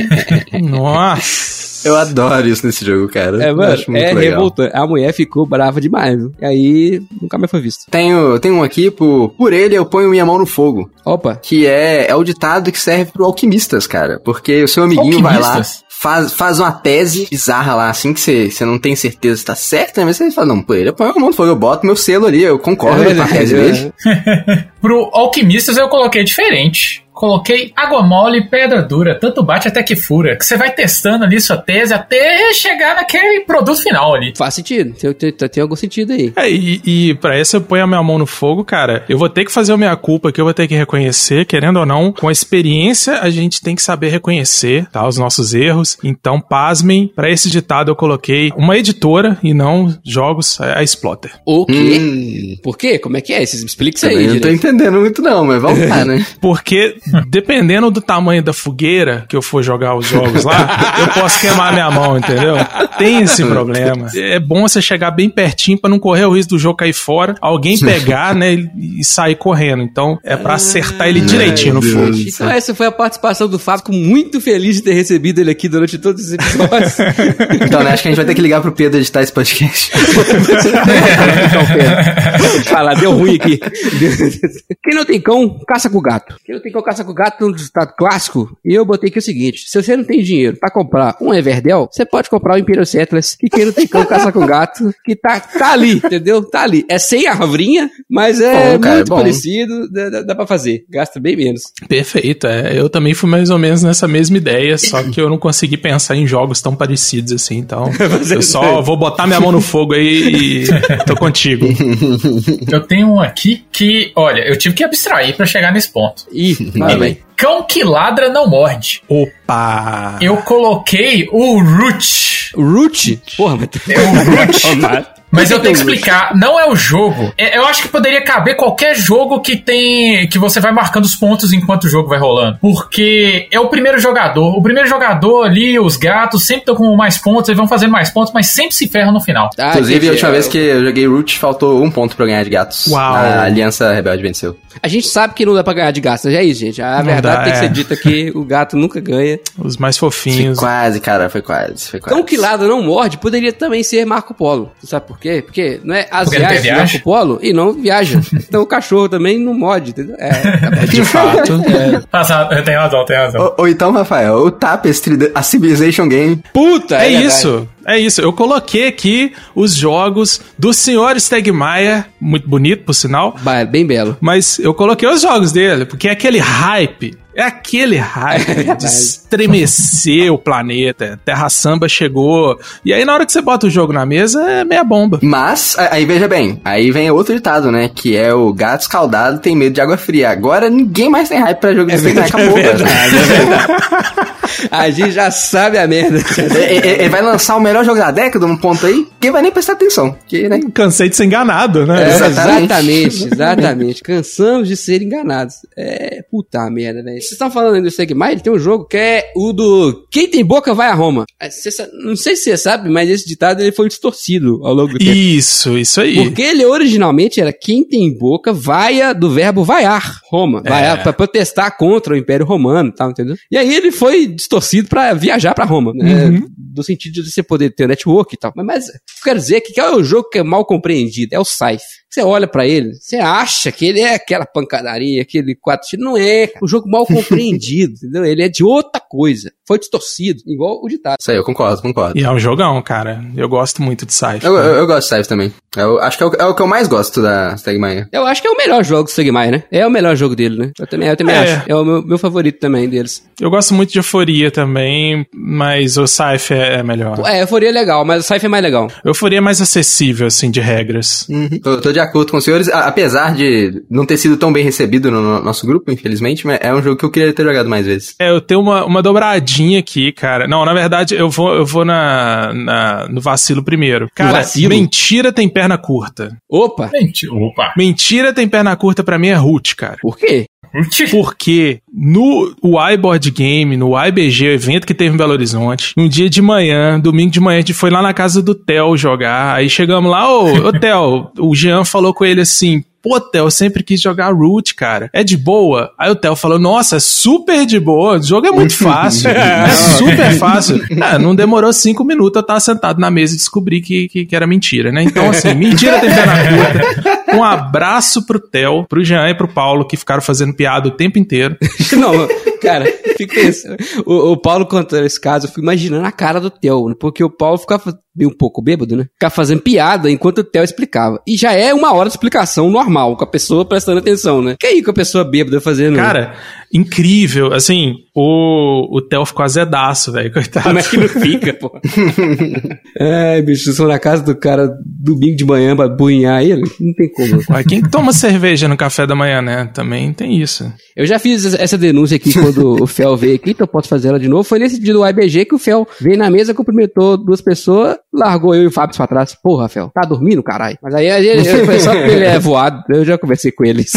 *laughs* nossa. Eu adoro isso nesse jogo, cara. É, mano, acho muito é legal. revoltante. A mulher ficou brava demais. viu? E aí, nunca mais foi visto. Tenho, tenho um aqui, por, por ele eu ponho minha mão no fogo. Opa. Que é, é o ditado que serve pro alquimistas, cara. Porque o seu amiguinho vai lá, faz, faz uma tese bizarra lá, assim que você, você não tem certeza se tá certo, né? Mas você fala, não, por ele eu ponho a mão no fogo, eu boto meu selo ali, eu concordo com a tese dele. *laughs* Pro Alquimistas eu coloquei diferente. Coloquei água mole e pedra dura, tanto bate até que fura. Que você vai testando ali sua tese até chegar naquele produto final ali. Faz sentido. Tem, tem, tem algum sentido aí. É, e, e pra essa eu ponho a minha mão no fogo, cara. Eu vou ter que fazer a minha culpa, que eu vou ter que reconhecer, querendo ou não, com a experiência a gente tem que saber reconhecer, tá? Os nossos erros. Então, pasmem, pra esse ditado eu coloquei uma editora e não jogos, é a Exploter. O quê? Hum, Por quê? Como é que é? Vocês me expliquem isso aí, também não tô entendendo muito não, mas vamos lá, né? *laughs* Porque, dependendo do tamanho da fogueira que eu for jogar os jogos lá, eu posso queimar minha mão, entendeu? Tem esse problema. É bom você chegar bem pertinho pra não correr o risco do jogo cair fora, alguém *laughs* pegar, né, e sair correndo. Então, é pra acertar ele direitinho no fogo. Então essa foi a participação do Fábio, fico muito feliz de ter recebido ele aqui durante todos os episódios. *laughs* Então, né, acho que a gente vai ter que ligar pro Pedro editar esse podcast. *laughs* Fala, deu ruim aqui. Quem não tem cão, caça com o gato. Quem não tem cão, caça com o gato é um ditado clássico. E eu botei aqui o seguinte: se você não tem dinheiro pra comprar um Everdell, você pode comprar o Imperial Settlers, que quem não tem cão, caça com gato, que tá, tá ali, entendeu? Tá ali. É sem arvrinha, mas é Bom, cara, muito bom. parecido, dá, dá- dá pra fazer. Gasta bem menos. Perfeito, é. Eu também fui mais ou menos nessa mesma ideia, só que eu não consegui pensar em jogos tão parecidos assim, então *laughs* eu só vou botar minha mão no fogo aí e *laughs* tô contigo. Eu tenho um aqui que, olha, eu tive que abstrair pra chegar nesse ponto. Ih, Cão que ladra não morde. Opa! Eu coloquei o Root. Root? Porra, mas... É o Root. *laughs* Mas- eu tenho que que explicar, não é o jogo. É- Eu acho que poderia caber qualquer jogo que tem. que você vai marcando os pontos enquanto o jogo vai rolando. Porque é o primeiro jogador. O primeiro jogador ali, os gatos, sempre estão com mais pontos, eles vão fazendo mais pontos, mas sempre se ferram no final. Ah, Inclusive, a última vez que eu joguei Root, faltou um ponto pra eu ganhar de gatos. Uau. A Aliança Rebelde venceu. A gente sabe que não dá pra ganhar de gato, já é isso, gente. A Não verdade dá, tem que é. ser dita que o gato nunca ganha. Os mais Foi fofinhos. quase, cara, foi quase, foi quase. Cão que lado não morde poderia também ser Marco Polo. Você sabe por quê? Porque não é as Porque viagens viagem? Marco Polo e não viaja. Então o cachorro também não morde, entendeu? É, É, de *laughs* fato. Nossa, tem razão, tem razão. Ou, ou então, Rafael, o Tapestry, a Civilization Game. Puta, É, verdade. isso. É isso. Eu coloquei aqui os jogos do senhor Stegmaier, muito bonito, por sinal. Bem belo. Mas eu coloquei os jogos dele, porque é aquele hype. É aquele *laughs* hype de verdade. estremecer o planeta. Terra Samba chegou. E aí, na hora que você bota o jogo na mesa, é meia bomba. Mas, aí veja bem, aí vem outro ditado, né? Que é o gato escaldado tem medo de água fria. Agora ninguém mais tem hype pra jogo de Steam, acabou, é verdade, é verdade. *laughs* A gente já sabe a merda. É, é, Ele vai lançar o melhor jogo da década, um ponto aí, quem vai nem prestar atenção. Que, né? Cansei de ser enganado, né? É, Exatamente. exatamente, exatamente. Cansamos de ser enganados. É, puta merda, velho. Vocês estão falando aí do Segmai, ele tem um jogo que é o do Quem tem boca vai a Roma. É, não sei se você sabe, mas esse ditado ele foi distorcido ao longo do tempo. Isso, isso aí. Porque ele originalmente era quem tem boca vaia do verbo vaiar, Roma. Vaiar pra protestar contra o Império Romano e tal, entendeu? E aí ele foi distorcido pra viajar pra Roma, né? Uhum. Do sentido de você poder ter network e tal. Mas, mas eu quero dizer que qual é o jogo que é mal compreendido? É o Scythe. Você olha pra ele, você acha que ele é aquela pancadaria, aquele quatro tiros. Não é. Um jogo mal compreendido, *laughs* entendeu? Ele é de outra coisa. Foi distorcido, igual o ditado. Isso aí, eu concordo, concordo. E é um jogão, cara. Eu gosto muito de Cypher. Eu, eu, eu gosto de Scythe também. Eu acho que é o, é o que eu mais gosto da Stegmaier. Eu acho que é o melhor jogo do Segmai, né? É o melhor jogo dele, né? Eu também, eu também É. acho. É o meu, meu favorito também deles. Eu gosto muito de Euforia também, mas o Cypher é melhor. É, Euforia é legal, mas o Scythe é mais legal. Euforia é mais acessível, assim, de regras. Tô, tô de acordo com os senhores, apesar de não ter sido tão bem recebido no, no nosso grupo, infelizmente, mas é um jogo que eu queria ter jogado mais vezes. É, eu tenho uma, uma dobradinha aqui, cara. Não, na verdade, eu vou, eu vou na, na- no vacilo primeiro. Cara, vacilo? mentira tem perna curta. Opa! Gente, opa. Mentira tem perna curta pra mim é root, cara. Por quê? Porque no iBoard Game, no IBG, o evento que teve em Belo Horizonte, um dia de manhã, domingo de manhã, a gente foi lá na casa do Theo jogar. Aí chegamos lá, ô, ô Theo, o Jean falou com ele assim. Pô, Theo, eu sempre quis jogar Root, cara. É de boa? Aí o Theo falou, nossa, é super de boa. O jogo é muito *laughs* fácil. é super fácil. É, não demorou cinco minutos eu estar sentado na mesa e descobri que, que, que era mentira, né? Então, assim, mentira tem pé na curta. Um abraço pro Theo, pro Jean e pro Paulo, que ficaram fazendo piada o tempo inteiro. *laughs* *laughs* Não, cara, fica pensando. O, o Paulo contando esse caso, eu fico imaginando a cara do Theo, né? porque o Paulo ficava meio um pouco bêbado, né? Ficava fazendo piada enquanto o Theo explicava. E já é uma hora de explicação normal, com a pessoa prestando atenção, né? Que aí com a pessoa bêbada fazendo. Cara, incrível. Assim, o, o Theo ficou azedaço, velho, coitado. Como é que não *laughs* fica, pô? Ai, bicho, eu sou na casa do cara domingo de manhã pra bunhar ele. Não tem como. Ué, quem que toma cerveja no café da manhã, né? Também tem isso. Eu já fiz essa denúncia aqui quando o Fel veio aqui, então eu posso fazer ela de novo. Foi nesse dia do IBG que o Fel veio na mesa, cumprimentou duas pessoes, largou eu e o Fábio pra trás. Porra, Fel, tá dormindo, caralho? Mas aí foi só porque ele é voado, eu já conversei com ele. *laughs*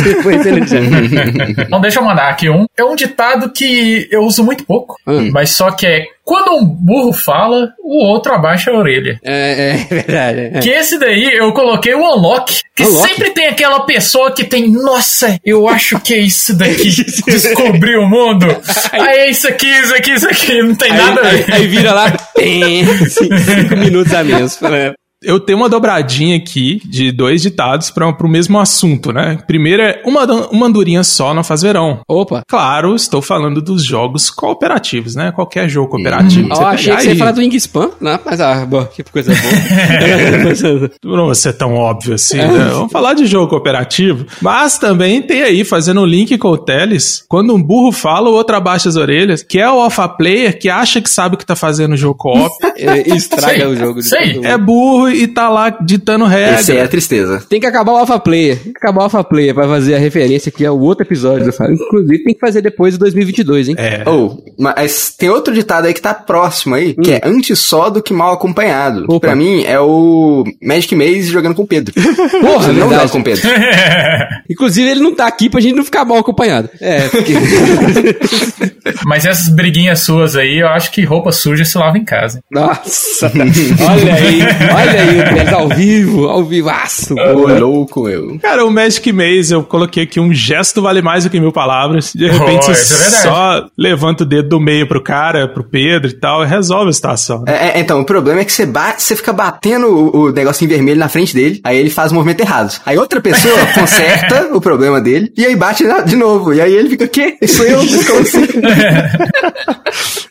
Então deixa eu mandar aqui um. É um ditado que eu uso muito pouco, Hum. mas só que é quando um burro fala, o outro abaixa a orelha. É, é *laughs* verdade. é. Que esse daí eu coloquei o Unlock. Que Unlock? sempre tem aquela pessoa que tem, nossa, eu acho que é isso daqui. *laughs* Descobri o mundo. Aí é isso aqui, isso aqui, isso aqui. Não tem nada a Aí, ver. aí, aí vira lá, *laughs* tem, cinco minutos a menos. né? Eu tenho uma dobradinha aqui de dois ditados para o mesmo assunto, né? Primeiro é uma, uma andorinha só não faz verão. Opa. Claro, estou falando dos jogos cooperativos, né? Qualquer jogo cooperativo. Ó, Você achei pegar que você ia falar do Wingspan, né? Mas, ah, boa, que coisa boa. *laughs* Não vai ser tão óbvio assim, né? Vamos falar de jogo cooperativo. Mas também tem aí, fazendo um link com o Teles, quando um burro fala, o outro abaixa as orelhas, que é o alpha player que acha que sabe o que tá fazendo o jogo co-op. *laughs* É, Estraga *laughs* Sei, o jogo. mundo. é burro e tá lá ditando regra. Aí é a tristeza. Tem que acabar o Alpha Player. Tem que acabar o Alpha Player pra fazer a referência que é o outro episódio do Fábio. Inclusive, tem que fazer depois de 2022, hein? É. Ou, mas tem outro ditado aí que tá próximo aí, que é antes só do que mal acompanhado. Que Hum. Opa. pra mim é o Magic Maze jogando com o Pedro. *laughs* Porra, não joga com o Pedro. *laughs* Inclusive, ele não tá aqui pra gente não ficar mal acompanhado. É, porque... *laughs* Mas essas briguinhas suas aí, eu acho que roupa suja se lava em casa. Nossa, olha aí, olha aí, o Pérez ao vivo, ao vivaço. Ô, louco, eu. Cara, o Magic Maze, eu coloquei aqui um gesto vale mais do que mil palavras. De repente Oh, é só levanta o dedo do meio pro cara, pro Pedro e tal, e resolve a situação. né? É, é, então, o problema é que você, bate, você fica batendo o, o negocinho vermelho na frente dele, aí ele faz o movimento errado. Aí outra pessoa *laughs* conserta o problema dele, e aí bate na- de novo. E aí ele fica, o quê? Isso eu? *laughs* Como assim?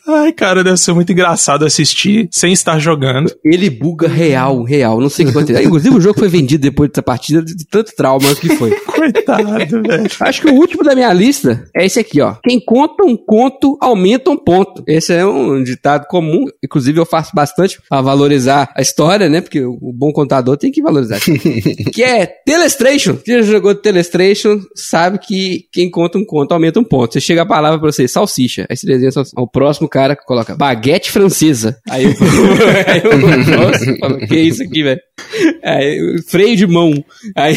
Ai, cara, deve ser muito engraçado assistir sem estar jogando. Ele buga real, real. Não sei o que aconteceu. Inclusive, o jogo foi vendido depois dessa partida de tanto trauma que foi. *laughs* Coitado, velho. Acho que o último da minha lista é esse aqui, ó. Quem conta um conto, aumenta um ponto. Esse é um ditado comum. Inclusive, eu faço bastante pra valorizar a história, né? Porque o bom contador tem que valorizar. *laughs* que é Telestration. Quem já jogou Telestration sabe que quem conta um conto, aumenta um ponto. Você chega a palavra pra você, salsicha. Aí você desenha salsicha. O próximo cara que coloca baguete francesa. Aí eu, *laughs* aí eu nossa, falo, que isso aqui, velho? Aí, freio de mão. Aí,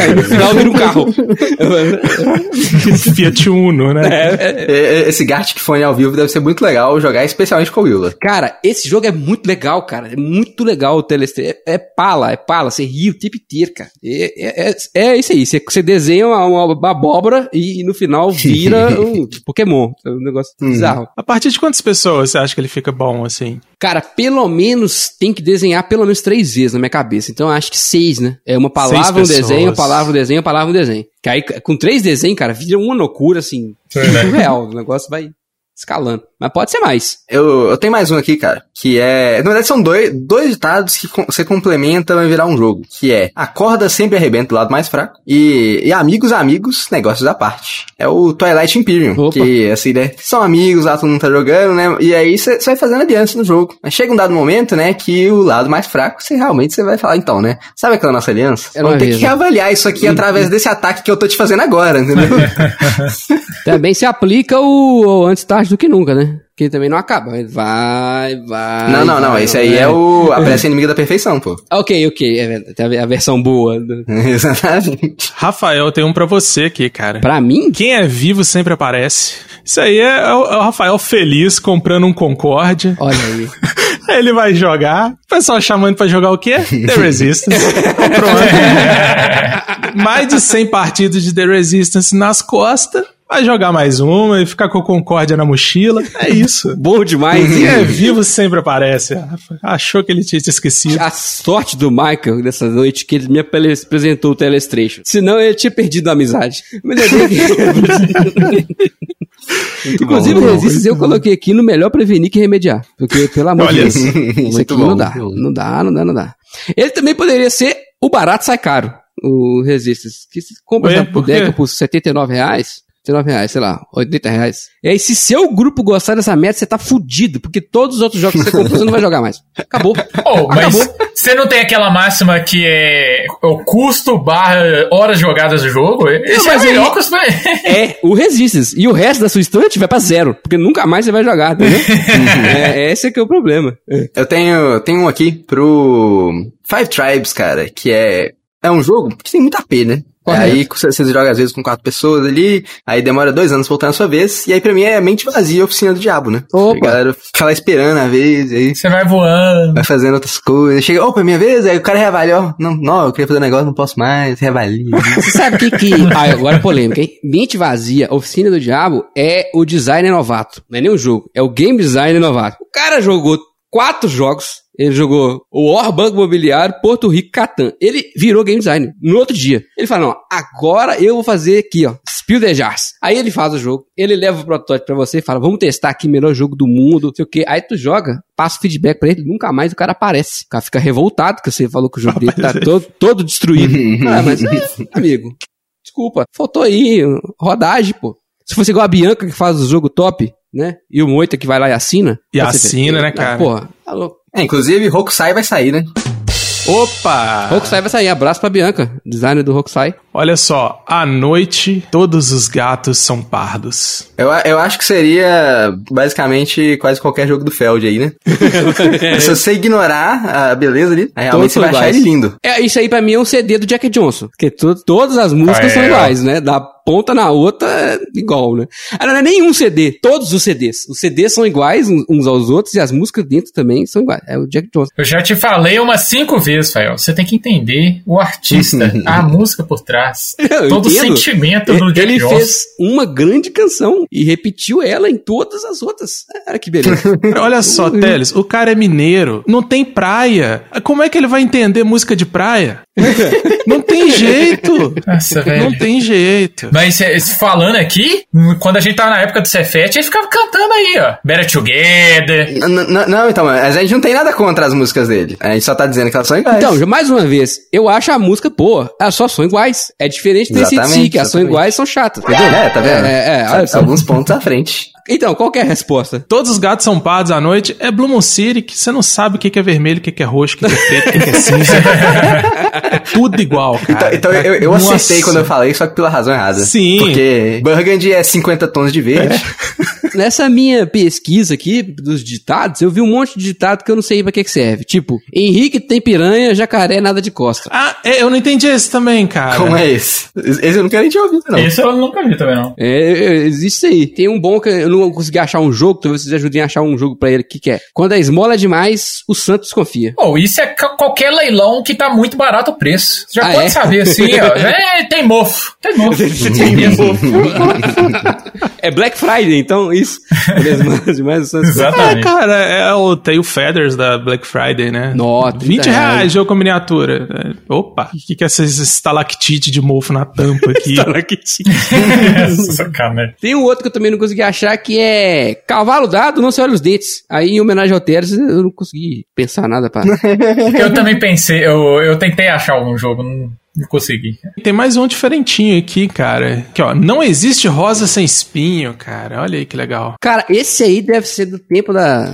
aí no final vira um carro. *laughs* Fiat Uno, né? É, É, é, Esse Gartic Fone ao vivo deve ser muito legal jogar, especialmente com o Willa. Cara, esse jogo é muito legal, cara. É muito legal o Telestre. É, é pala, é pala. Você ri o tempo inteiro, cara. É, é, é, é isso aí. Você, você desenha uma, uma- uma abóbora e, no final vira *laughs* um Pokémon. É um negócio bizarro. A partir de quantas pessoas você acha que ele fica bom, assim? Cara, pelo menos tem que desenhar pelo menos três vezes na minha cabeça. Então eu acho que seis, né? É uma palavra, um desenho, pessoas. palavra, um desenho, palavra, um desenho. Que aí, com três desenhos, cara, vira uma loucura, assim, Verdade. surreal. O negócio vai escalando. Mas pode ser mais. Eu, eu tenho mais um aqui, cara, que é... Na verdade, são dois, dois ditados que com- você complementa vai virar um jogo. Que é, a corda sempre arrebenta do lado mais fraco. E, e amigos, amigos, negócios à parte. É o Twilight Imperium. Opa. Que, assim, né, são amigos, lá todo mundo tá jogando, né? E aí você vai fazendo aliança no jogo. Mas chega um dado momento, né, que o lado mais fraco, você realmente você vai falar, então, né? Sabe aquela nossa aliança? Era uma Vamos ter vez, que né? reavaliar isso aqui através desse ataque que eu tô te fazendo agora, entendeu? *laughs* Também se aplica o, o antes tarde do que nunca, né? Que também não acaba. Vai, vai. não, não, não. vai, Esse aí é o... A pressa inimiga da perfeição, pô. *laughs* Ok, ok. É a, versão boa. Exatamente. Rafael, tem um pra você aqui, cara. Pra mim? Quem é vivo sempre aparece. Isso aí é o, é o Rafael feliz comprando um Concorde. Olha aí. Aí *laughs* ele vai jogar. O pessoal chamando pra jogar o quê? The *laughs* Resistance. Pronto. Mais de 100 partidas de The Resistance nas costas. Vai jogar mais uma e ficar com a Concórdia na mochila. É isso. *laughs* Bom demais, Quem hein? é vivo sempre aparece. Achou que ele tinha te esquecido. A sorte do Michael nessa noite que ele me apresentou o Telestration. Senão ele tinha perdido a amizade. Mas *laughs* Inclusive, bom, Resistance eu coloquei aqui no melhor prevenir que remediar. Porque, pelo amor de Deus, isso aqui bom, não dá. Não dá, não dá, não dá. Ele também poderia ser o barato sai caro, o Resistance. Que se compra Ué, por por 79 reais. 79 reais, sei lá, 80 reais. E aí, se seu grupo gostar dessa meta, você tá fudido, porque todos os outros jogos que você comprou, você não vai jogar mais. Acabou. Oh, mas Acabou. você não tem aquela máxima que é o custo barra horas jogadas do jogo? Esse mas é o melhor aí- custo. *laughs* É, o Resistance. E o resto da sua estante vai pra zero, porque nunca mais você vai jogar, entendeu? *laughs* é, esse é que é o problema. É. Eu tenho, tenho um aqui pro Five Tribes, cara, que é, é um jogo que tem muito AP, né? Correto. Aí você, joga às vezes com quatro pessoas ali, aí demora dois anos pra voltar na sua vez, e aí pra mim é mente vazia a oficina do diabo, né? Opa. A galera fica lá esperando a vez, aí Você vai voando. vai fazendo outras coisas. Chega, opa, é minha vez, aí o cara reavalia, ó, não, não, eu queria fazer um negócio, não posso mais, reavalia. *laughs* Você sabe o que que... *laughs* Ah, agora é polêmica, hein? Mente Vazia, Oficina do Diabo, é o designer novato. Não é nem um jogo, é o game designer novato. O cara jogou quatro jogos. Ele jogou o War Banco Imobiliário, Porto Rico, Catan. Ele virou game designer no outro dia. Ele fala, não, agora eu vou fazer aqui, ó, Spill the Jars. Aí ele faz o jogo, ele leva o protótipo pra você e fala, vamos testar aqui, melhor jogo do mundo, sei o quê. Aí tu joga, passa o feedback pra ele, nunca mais o cara aparece. O cara fica revoltado, que você falou que o jogo dele tá todo, todo destruído. *laughs* ah, mas, é, amigo, desculpa, faltou aí rodagem, pô. Se fosse igual a Bianca que faz o jogo top, né? E o Moita que vai lá e assina. E vê. assina, né, cara? Porra, tá louco. É, inclusive, Hokusai vai sair, né? Opa! Rokusai vai sair. Abraço pra Bianca, designer do Rokusai. Olha só, à noite todos os gatos são pardos. Eu, a- eu acho que seria basicamente quase qualquer jogo do Feld aí, né? *laughs* Se você ignorar a beleza ali, realmente Todos você vai são achar iguais. ele lindo. É, isso aí pra mim é um CD do Jack Johnson. Porque to- todas as músicas Ah, são é, iguais, né? Da ponta na outra é igual, né? Ah, não é nenhum CD, todos os CDs. Os CDs são iguais uns- uns aos outros e as músicas dentro também são iguais. É o Jack Johnson. Eu já te falei umas cinco vezes, Fael. Você tem que entender o artista, *laughs* a música por *laughs* Eu todo o entendo. sentimento do Jack Ele Johnson. fez uma grande canção e repetiu ela em todas as outras. Olha que beleza. *laughs* Olha só, Teles, o cara é mineiro, não tem praia. Como é que ele vai entender música de praia? *laughs* Não tem jeito. Nossa, velho. Não tem jeito. Mas falando aqui, quando a gente tava na época do Cefete, ele ficava cantando aí, ó. Better Together. N- n- Não, então, mas a gente não tem nada contra as músicas dele. A gente só tá dizendo que elas são iguais. Então, mais uma vez, eu acho a música boa. Elas só são iguais. É diferente desse Exatamente, que são iguais são chatas, entendeu? É, tá vendo? É, é, é, olha. Alguns pontos à frente. Então, qual que é a resposta? Todos os gatos são pardos à noite. É Blue Moon City, que você não sabe o que é vermelho, o que é roxo, o que é preto, o que é cinza. *laughs* é tudo igual, Então, cara. então eu, eu Nossa. acertei quando eu falei, só que pela razão errada. Sim. Porque Burgundy é 50 tons de verde. Nessa minha pesquisa aqui dos ditados, eu vi um monte de ditado que eu não sei pra que que serve. Tipo, Henrique tem piranha, jacaré nada de costa. Ah, é, eu não entendi esse também, cara. Como é esse? Esse eu não quero nem te ouvir, não. Esse eu nunca vi também, não. É, é, existe isso aí. Tem um bom que eu não consegui achar um jogo, talvez vocês ajudem a achar um jogo pra ele que que é. Quando a esmola é demais, o Santos confia. Pô, isso é qualquer leilão que tá muito barato o preço. Você já Ah, pode é? saber assim, ó. *laughs* É, tem mofo. Tem mofo. *laughs* tem mofo. *laughs* É Black Friday, então isso. É demais, o Santos confia. É, Exatamente. cara, é o Tail Feathers da Black Friday, né? Nossa, 20 30 reais, reais. jogo com miniatura. É, Opa, o que, que é essas estalactite de mofo na tampa aqui? Sacanagem. Tem um outro que eu também não consegui achar que é Cavalo Dado, não se olha os dentes. Aí, em homenagem ao Teres, eu não consegui pensar nada pra. *laughs* Eu também pensei, eu, eu tentei achar algum jogo, não, não consegui. Tem mais um diferentinho aqui, cara. Que ó, não existe rosa sem espinho, cara. Olha aí que legal. Cara, esse aí deve ser do tempo da,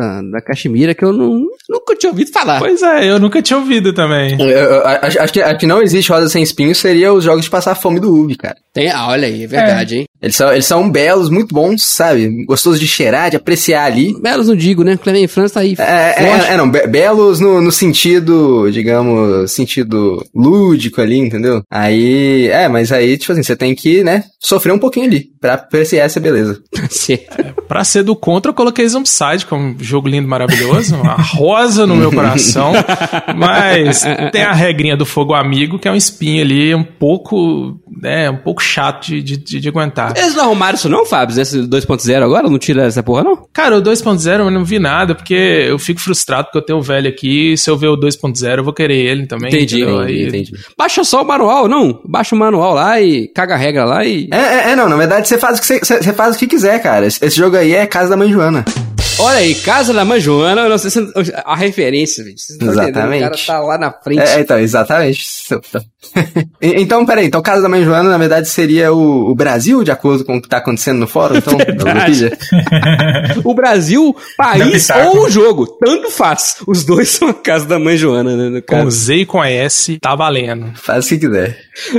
da, da Caxemira que eu não, nunca tinha ouvido falar. Pois é, eu nunca tinha ouvido também. Eu- eu acho, acho que, acho que não existe rosa sem espinho, seria os jogos de passar fome do Ubi, cara. Tem, ah, olha aí, é verdade, hein? Eles são, eles são belos, muito bons, sabe? Gostoso de cheirar, de apreciar ali. Belos não digo, né? Clemente França tá aí. É, é, é, não, be- belos no, no sentido, digamos, sentido lúdico ali, entendeu? Aí, é, mas aí, tipo assim, você tem que, né, sofrer um pouquinho ali, pra apreciar essa beleza. *laughs* Certo. Pra ser do contra, eu coloquei Zombicide, é um jogo lindo, maravilhoso. Uma rosa no meu coração. Mas tem a regrinha do fogo amigo, que é um espinho ali um pouco, né, um pouco chato de, de, de- de aguentar. Eles não arrumaram isso não, Fábio? Esse 2.0 agora? Não tira essa porra, não? Cara, o 2.0 eu não vi nada, porque eu fico frustrado porque eu tenho o velho aqui, e se eu ver o 2.0 eu vou querer ele também. Entendi, entendeu? Entendi, entendi. Baixa só o manual, não. Baixa o manual lá e caga a regra lá e... É, é, é, não, na verdade você faz o que você, você- faz o que quiser, cara. Esse, esse jogo aí é Casa da Mãe Joana. Olha aí, Casa da Mãe Joana, eu não sei se a referência, gente. Vocês não estão entendendo, Exatamente. O cara tá lá na frente. É, é, então, exatamente. *laughs* Então, peraí, então Casa da Mãe Joana, na verdade, seria o, o Brasil, de acordo com o que tá acontecendo no fórum, então. *laughs* Wikipedia? O Brasil, país ou o jogo, tanto faz. Os dois *laughs* são a casa da mãe Joana, né? No Com caso. Z e com S, tá valendo. Faz o que quiser.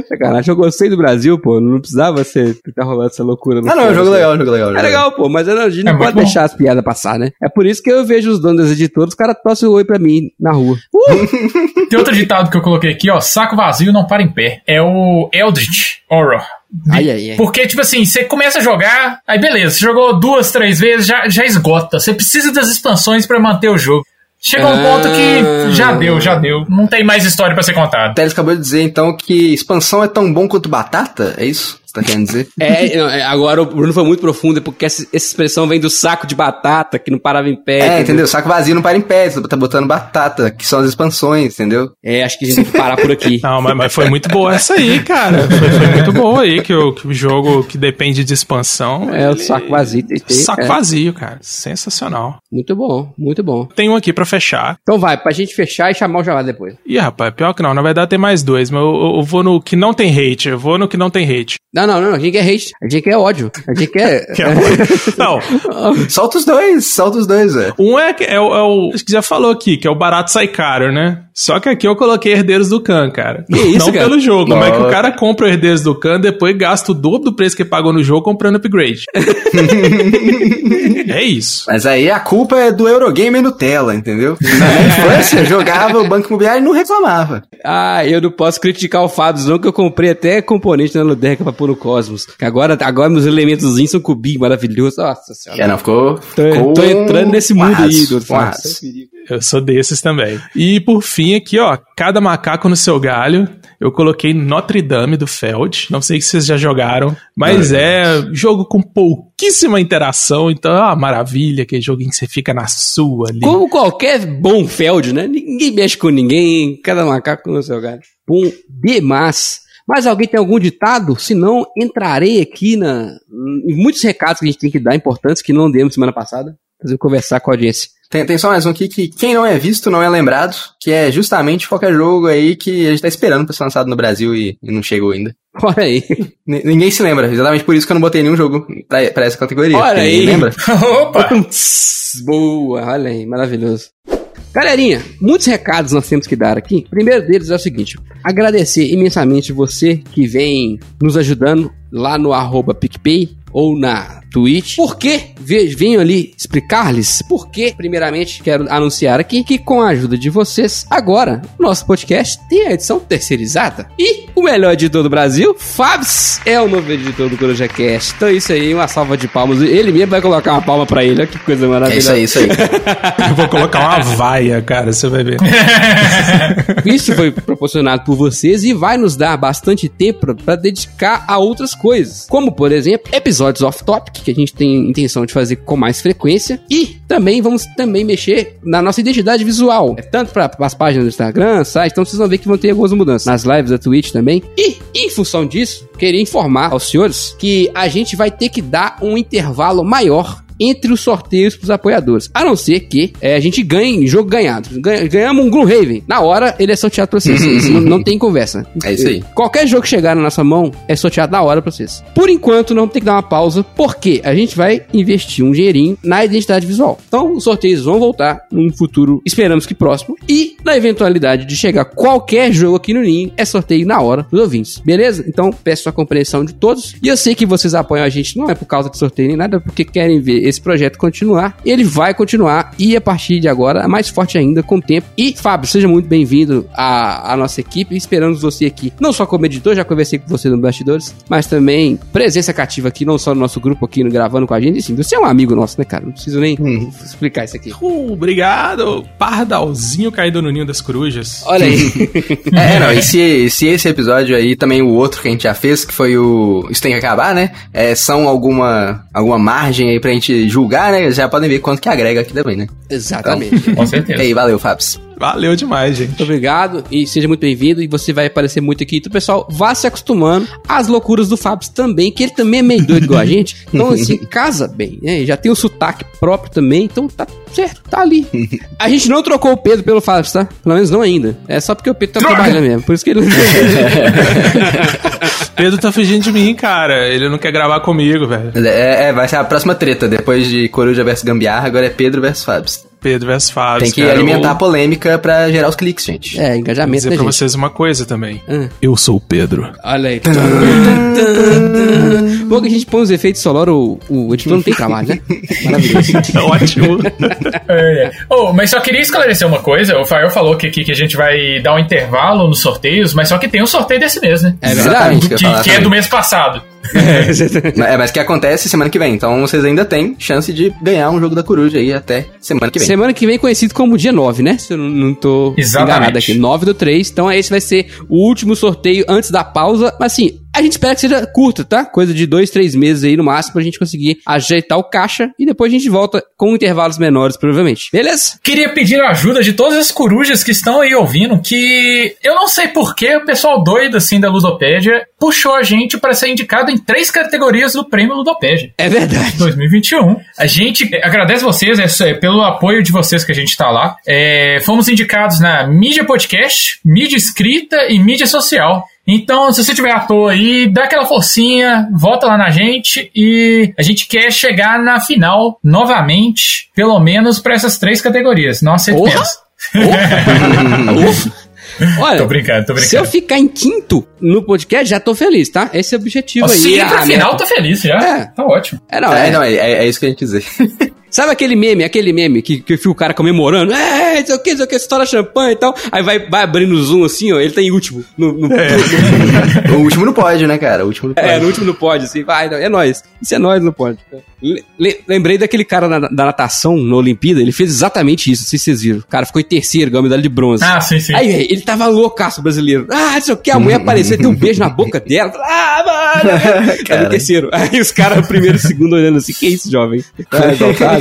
Sacanagem, eu gostei do Brasil, pô. Não precisava ser, ficar rolando essa loucura. no Ah, não, é um jogo assim. legal, é um jogo legal. É legal, pô, mas a gente não É pode bom. deixar as piadas passar, né? É por isso que eu vejo os donos das editoras, os caras tossem o oi pra mim na rua. Uh! *laughs* Tem outro ditado que eu coloquei aqui, ó. Saco vazio não para em pé. É o Eldritch Horror. Ai, ai, ai. Porque, tipo assim, você começa a jogar, aí beleza, você jogou duas, três vezes, já, já esgota. Você precisa das expansões pra manter o jogo. Chega um Ah. ponto que já deu, já deu. Não tem mais história pra ser contada. O Teles acabou de dizer, então, que expansão é tão bom quanto batata? É isso você tá querendo dizer? É, não, é, agora o Bruno foi muito profundo, é porque essa, essa expressão vem do saco de batata que não parava em pé. É, entendeu? Saco vazio não para em pé, você tá botando batata, que são as expansões, entendeu? É, acho que a gente tem que parar por aqui. Não, mas, mas foi muito boa essa aí, cara. Foi, foi muito boa aí, que o, que o jogo que depende de expansão. É, o ele- saco vazio. Tem, tem- Saco é. vazio, cara. Sensacional. Muito bom, muito bom. Tem um aqui pra fechar. Então vai, pra gente fechar e chamar o Javá depois. Ih, rapaz, pior que não. Na verdade tem mais dois, mas eu, eu- eu vou no que não tem hate. Eu vou no que não tem hate. Não, não, não, a gente quer hate, a gente quer ódio, a gente quer... *laughs* Que é- não, *laughs* Solta os dois, solta os dois, velho. um é, que- é, o- é o. Acho que já falou aqui, que é o barato sai caro, né? Só que aqui eu coloquei Herdeiros do Khan, cara. Que isso, Não cara? pelo jogo, Nossa. mas que o cara compra o Herdeiros do Khan, depois gasta o dobro do preço que pagou no jogo comprando upgrade. *laughs* é isso. Mas aí a culpa é do Eurogamer Nutella, entendeu? *laughs* Na infância, jogava o Banco Imobiliário e não reclamava. Ah, eu não posso criticar o Fábio, não, que eu comprei até componente na Ludeca pra pôr no Cosmos. Que agora, agora meus elementos são cubinho maravilhoso. Nossa senhora. É, não, ficou... Tô, ficou tô entrando nesse um mundo aí, arraso, do um Fábio. Eu sou desses também. E por fim, aqui, ó, cada macaco no seu galho. Eu coloquei Notre Dame do Feld. Não sei se vocês já jogaram, mas é jogo com pouquíssima interação. Então é uma maravilha, aquele joguinho que você fica na sua ali. Como qualquer bom Feld, né? Ninguém mexe com ninguém, cada macaco no seu galho. Bom demais. Mas alguém tem algum ditado? Se não, entrarei aqui na, em muitos recados que a gente tem que dar, importantes, que não demos semana passada. Fazer conversar com a audiência. Tem, tem só mais um aqui que quem não é visto não é lembrado, que é justamente qualquer jogo aí que a gente tá esperando pra ser lançado no Brasil e, e não chegou ainda. *laughs* Olha aí. N- ninguém se lembra, exatamente por isso que eu não botei nenhum jogo pra, pra essa categoria. Olha aí. lembra? *laughs* Opa! Boa, olha aí, maravilhoso. Galerinha, muitos recados nós temos que dar aqui. O primeiro deles é o seguinte: agradecer imensamente você que vem nos ajudando lá no arroba PicPay ou na Twitch. Por quê? Ve- Venho ali explicar-lhes por quê. Primeiramente, quero anunciar aqui que com a ajuda de vocês, agora, o nosso podcast tem a edição terceirizada. E o melhor editor do Brasil, Fabs, é o novo editor do CorujaCast. Então é isso aí, uma salva de palmas. Ele mesmo vai colocar uma palma pra ele. Olha que coisa É maravilhosa. isso aí, isso aí. *laughs* Eu vou colocar uma vaia, cara, você vai ver. *laughs* Isso foi proporcionado por vocês e vai nos dar bastante tempo para dedicar a outras coisas, como por exemplo, episódios off-topic que a gente tem intenção de fazer com mais frequência. E também vamos também mexer na noessa identidade visual, é tanto para as páginas do Instagram, site, então vocês vão ver que vão ter algumas mudanças. Nas lives da Twitch também. E em função disso, queria informar aos senhores que a gente vai ter que dar um intervalo maior entre os sorteios pros apoiadores. A não ser que é, a gente ganhe jogo ganhado. Ganha- ganhamos um Gloomhaven. Na hora, ele é sorteado pra vocês. Não, não tem conversa. *laughs* É isso aí. Qualquer jogo que chegar na nossa mão é sorteado na hora pra vocês. Por enquanto, não tem que dar uma pausa, porque a gente vai investir um dinheirinho na identidade visual. Então, os sorteios vão voltar num futuro, esperamos que próximo. E, na eventualidade de chegar qualquer jogo aqui no Ninho, é sorteio na hora dos ouvintes. Beleza? Então, peço a compreensão de todos. E eu sei que vocês apoiam a gente, não é por causa de sorteio nem nada, é porque querem ver esse projeto continuar. Ele vai continuar e, a partir de agora, mais forte ainda com o tempo. E, Fábio, seja muito bem-vindo à, à nossa equipe. Esperamos você aqui, não só como editor, já conversei com você nos bastidores, mas também presença cativa aqui, não só no nosso grupo aqui, no, gravando com a gente. E, sim, você é um amigo nosso, né, cara? Não preciso nem Uhum. explicar isso aqui. Uh, obrigado, pardalzinho caído no ninho das corujas. Olha aí. *laughs* É, não, e se, se esse episódio aí, também o outro que a gente já fez, que foi o Isso Tem Que Acabar, né? É, são alguma, alguma margem aí pra gente julgar, né? Já podem ver quanto que agrega aqui também, né? Exatamente. Com E certeza. *laughs* aí, valeu, Fabs. Valeu demais, gente. Muito obrigado e seja muito bem-vindo. E você vai aparecer muito aqui. Então, pessoal, vá se acostumando às loucuras do Fábio também, que ele também é meio doido igual a gente. *laughs* Então, assim, casa bem, né? Já tem um sotaque próprio também, então tá certo, tá ali. A gente não trocou o Pedro pelo Fábio, tá? Pelo menos não ainda. É só porque o Pedro tá Droga! trabalhando mesmo. Por isso que ele. *laughs* Pedro tá fugindo de mim, cara. Ele não quer gravar comigo, velho. É, é, vai ser a próxima treta. Depois de Coruja versus Gambiarra, agora é Pedro versus Fabs. Pedro Fábio. Tem que cara. alimentar a Eu polêmica pra gerar os cliques, gente. é, vou engajamento, dizer né, pra gente? vocês uma coisa também. Ah. Eu sou o Pedro. Olha aí. Bom que a gente põe os efeitos sonoros, o, o editor não tem trabalho, né? *laughs* Maravilhoso. *laughs* É ótimo. É, é. Oh, mas só queria esclarecer uma coisa. O Fael falou que, que, que a gente vai dar um intervalo nos sorteios, mas só que tem um sorteio desse mês, né? É verdade. que Que, é do mês passado. *laughs* É, mas que acontece semana que vem. Então vocês ainda têm chance de ganhar um jogo da Coruja aí até semana que vem. Semana que vem conhecido como dia 9, né? Se eu não, não tô Exatamente. enganado aqui. 9 do 3. Então esse vai ser o último sorteio antes da pausa. Mas assim, a gente espera que seja curta, tá? Coisa de dois, três meses aí no máximo pra gente conseguir ajeitar o caixa. E depois a gente volta com intervalos menores, provavelmente. Beleza? Queria pedir a ajuda de todas as corujas que estão aí ouvindo, que eu não sei porquê o pessoal doido assim da Ludopédia puxou a gente para ser indicado em três categorias do prêmio Ludopédia. É verdade. 2021. A gente agradece vocês é, é, pelo apoio de vocês que a gente tá lá. É, fomos indicados na mídia podcast, mídia escrita e mídia social. Então, se você tiver à toa aí, dá aquela forcinha, volta lá na gente e a gente quer chegar na final novamente, pelo menos para essas três categorias. Não aceito. *laughs* Olha, Tô brincando, tô se eu brincando. ficar em quinto no podcast, já tô feliz, tá? Esse é o objetivo aí. Se ir Ah, pra final, tô feliz já. É. Tá ótimo. É, não, é, é, não, é, é isso que a gente dizer. *laughs* Sabe aquele meme, aquele meme que, que fica o cara comemorando? É, não sei o que, não sei o que, estoura champanhe e tal. Aí vai, vai abrindo o zoom assim, ó, ele tá em último. No, no- *laughs* o último não pode, né, cara? O último não pode. É, no último não pode, assim, vai, não, é nóis. Isso é nóis, não pode. Le- le- lembrei daquele cara na- da natação na Olimpíada, ele fez exatamente isso, não sei se vocês viram. O cara ficou em terceiro, ganhou a medalha de bronze. Ah, sim, sim. Aí, ele tava loucaço brasileiro. Ah, não sei o que, a mulher *laughs* apareceu, deu um beijo na boca dela. Ah, mano! Tá *laughs* no Cara. terceiro. Aí os caras, primeiro e segundo, olhando assim, que isso, jovem? Ah.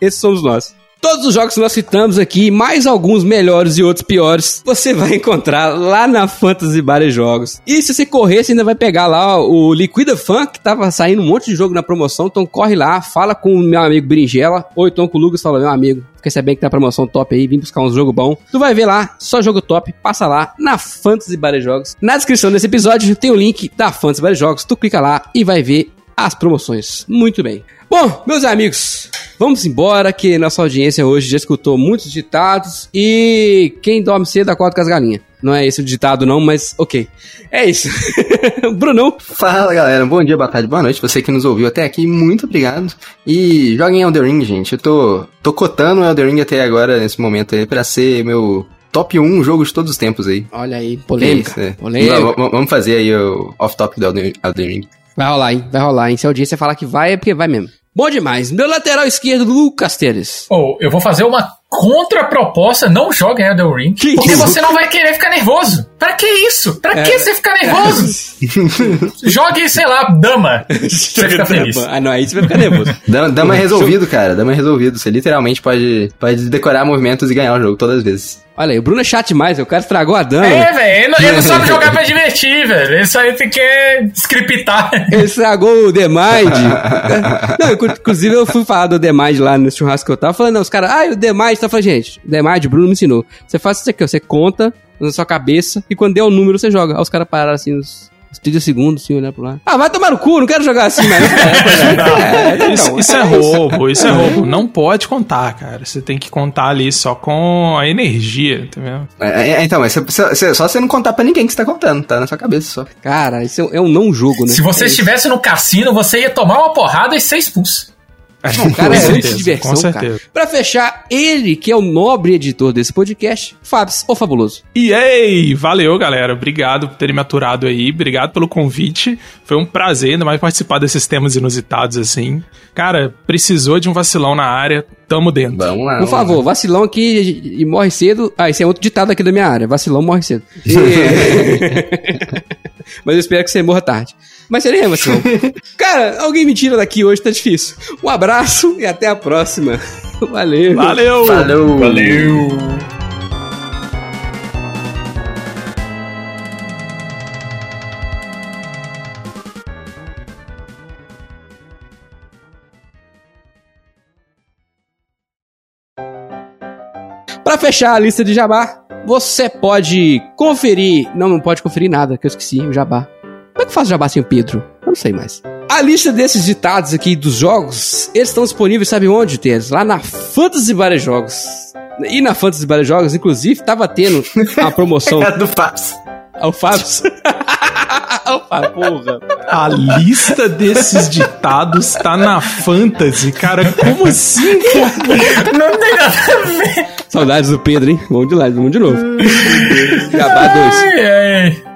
Esses somos nós. Todos os jogos que nós citamos aqui, mais alguns melhores e outros piores, você vai encontrar lá na Fantasy Bar Jogos. E se você correr, você ainda vai pegar lá o Liquida Fan, que tava saindo um monte de jogo na promoção. Então corre lá, fala com o meu amigo Berinjela, ou então com o Lucas, fala, meu amigo, fiquei sabendo que tá promoção top aí, vim buscar uns jogos bons. Tu vai ver lá, só jogo top, passa lá na Fantasy Bar Jogos. Na descrição desse episódio tem o link da Fantasy Bar Jogos, tu clica lá e vai ver as promoções. Muito bem. Bom, meus amigos, vamos embora que nossa audiência hoje já escutou muitos ditados e quem dorme cedo acorda com as galinhas. Não é esse o ditado não, mas ok. É isso. *laughs* Brunão, Fala galera, bom dia, boa tarde, boa noite. Você que nos ouviu até aqui, muito obrigado. E joguem Elden Ring, gente. Eu tô, tô cotando o Elden Ring até agora, nesse momento aí, pra ser meu top 1 jogo de todos os tempos aí. olha aí, polêmica. É. polêmica. V- v- Vamos fazer aí o off-topic do Elden, Elden Ring. Vai rolar, hein? Vai rolar, hein? Se a audiência falar que vai, é porque vai mesmo. Bom demais. Meu lateral esquerdo, Lucas Teles. Ou eu vou fazer uma contraproposta, não jogue Elden Ring, Que porque isso? você não vai querer ficar nervoso. Pra que isso? Pra É. que você ficar nervoso? *laughs* Jogue, sei lá, dama. Você fica feliz. Ah, não, aí você vai ficar nervoso. *laughs* Dama, dama é resolvido, cara. Dama é resolvido. Você literalmente pode, pode decorar movimentos e ganhar o jogo todas as vezes. Olha aí, o Bruno é chato demais, o cara estragou a dama. É, velho, ele, não- ele não sabe *laughs* jogar pra divertir, velho. Isso aí tem que scriptar. Ele estragou o The Mind. não, inclu- inclusive eu fui falar do The Mind lá no churrasco que eu tava falando, não, os caras, ah, o The Mind, tá falando, gente, Mind, o Bruno me ensinou. Você faz isso aqui, ó, você conta na sua cabeça e quando der o número você joga. Aí os caras pararam assim, uns, uns 30 segundos, assim, olhando pro lado. Ah, vai tomar no cu, não quero jogar assim, mas. *laughs* *laughs* É, então, Isso, isso é roubo, isso é roubo. Não pode contar, cara. Você tem que contar ali só com a energia, entendeu? É, é, então, você- só você não contar pra ninguém que você tá contando, tá na sua cabeça só. Cara, isso é um- é não jogo, né? Se você É estivesse no cassino, você ia tomar uma porrada e ser expulso. O cara é certeza, diversão, com cara. certeza. Pra fechar, ele que é o nobre editor desse podcast, Fabs, o Fabuloso. E aí, valeu, galera. Obrigado por terem me aturado aí. Obrigado pelo convite. Foi um prazer, ainda mais participar desses temas inusitados assim. Cara, precisou de um vacilão na área. Tamo dentro. Vamos lá. Por vamos favor, vacilão aqui e morre cedo. Ah, esse é outro ditado aqui da minha área. Vacilão morre cedo. *laughs* *laughs* Mas eu espero que você morra tarde. Mas seria *laughs* vacilão. Cara, alguém me tira daqui hoje, tá difícil. Um abraço e até a próxima. *laughs* Valeu. Valeu! Falou! Valeu! Pra fechar a lista de jabá, você pode conferir. Não, não pode conferir nada, que eu esqueci o jabá. Como é que faz jabá sem o Pedro? Eu não sei mais. A lista desses ditados aqui dos jogos, eles estão disponíveis, sabe onde, Teres? Lá na Fantasy Bar Jogos. E na Fantasy Bar Jogos, inclusive, tava tendo a promoção *laughs* É do Fabs. ao *laughs* ao Fábio, porra. A lista desses ditados tá na Fantasy, cara. Como assim, cara? Não tem nada a ver. Saudades do Pedro, hein? Vamos de lá, vamos de novo. Jabá 2. Ai, ai.